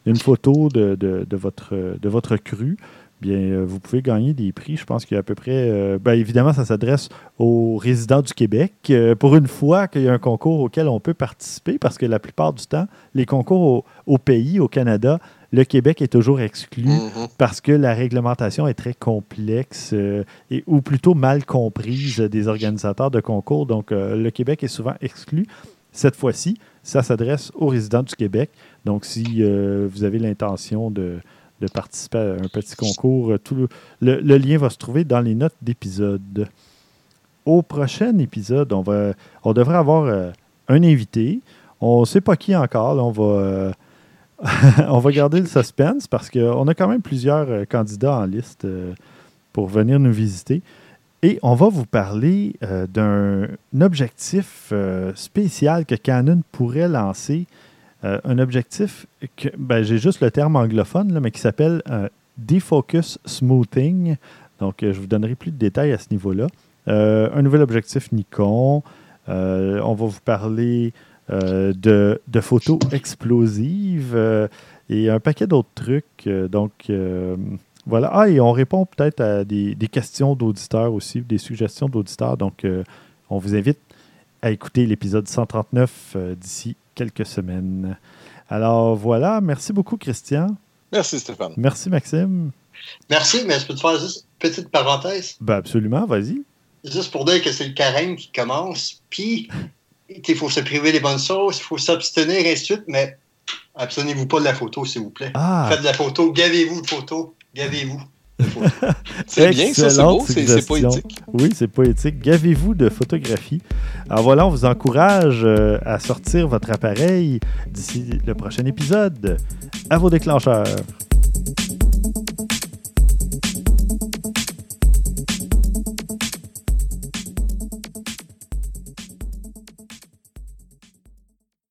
une photo de, votre, de votre cru, bien, vous pouvez gagner des prix. Je pense qu'il y a à peu près. bien, évidemment, ça s'adresse aux résidents du Québec. pour une fois qu'il y a un concours auquel on peut participer, parce que la plupart du temps, les concours au pays, au Canada, le Québec est toujours exclu mhm. parce que la réglementation est très complexe euh, et, ou plutôt mal comprise des organisateurs de concours. Donc, euh, le Québec est souvent exclu. Cette fois-ci, ça s'adresse aux résidents du Québec. Donc, si euh, vous avez l'intention de, participer à un petit concours, tout le, lien va se trouver dans les notes d'épisode. Au prochain épisode, on, va, on devrait avoir un invité. On ne sait pas qui encore. on va *laughs* on va garder le suspense parce qu'on a quand même plusieurs euh, candidats en liste euh, pour venir nous visiter. Et on va vous parler euh, d'un objectif spécial que Canon pourrait lancer. un objectif que ben, j'ai juste le terme anglophone, là, mais qui s'appelle Defocus Smoothing. Donc, je vous donnerai plus de détails à ce niveau-là. un nouvel objectif Nikon. on va vous parler euh, de, photos explosives euh, et un paquet d'autres trucs. Euh, donc, voilà. Ah, et on répond peut-être à des, questions d'auditeurs aussi, des suggestions d'auditeurs. Donc, on vous invite à écouter l'épisode 139 d'ici quelques semaines. Alors voilà, merci beaucoup Christian. Merci Stéphane. Merci Maxime. Merci, mais je peux te faire juste une petite parenthèse? Ben absolument, vas-y. Juste pour dire que c'est le carême qui commence, puis il faut se priver des bonnes choses, il faut s'abstenir, et ainsi de suite, mais abstenez-vous pas de la photo, s'il vous plaît. Ah. Faites de la photo, gavez-vous de photos, gavez-vous. *laughs* c'est bien, ça, c'est beau, c'est poétique. Oui, c'est poétique. Gavez-vous de photographie. Alors voilà, on vous encourage euh, à sortir votre appareil d'ici le prochain épisode. À vos déclencheurs.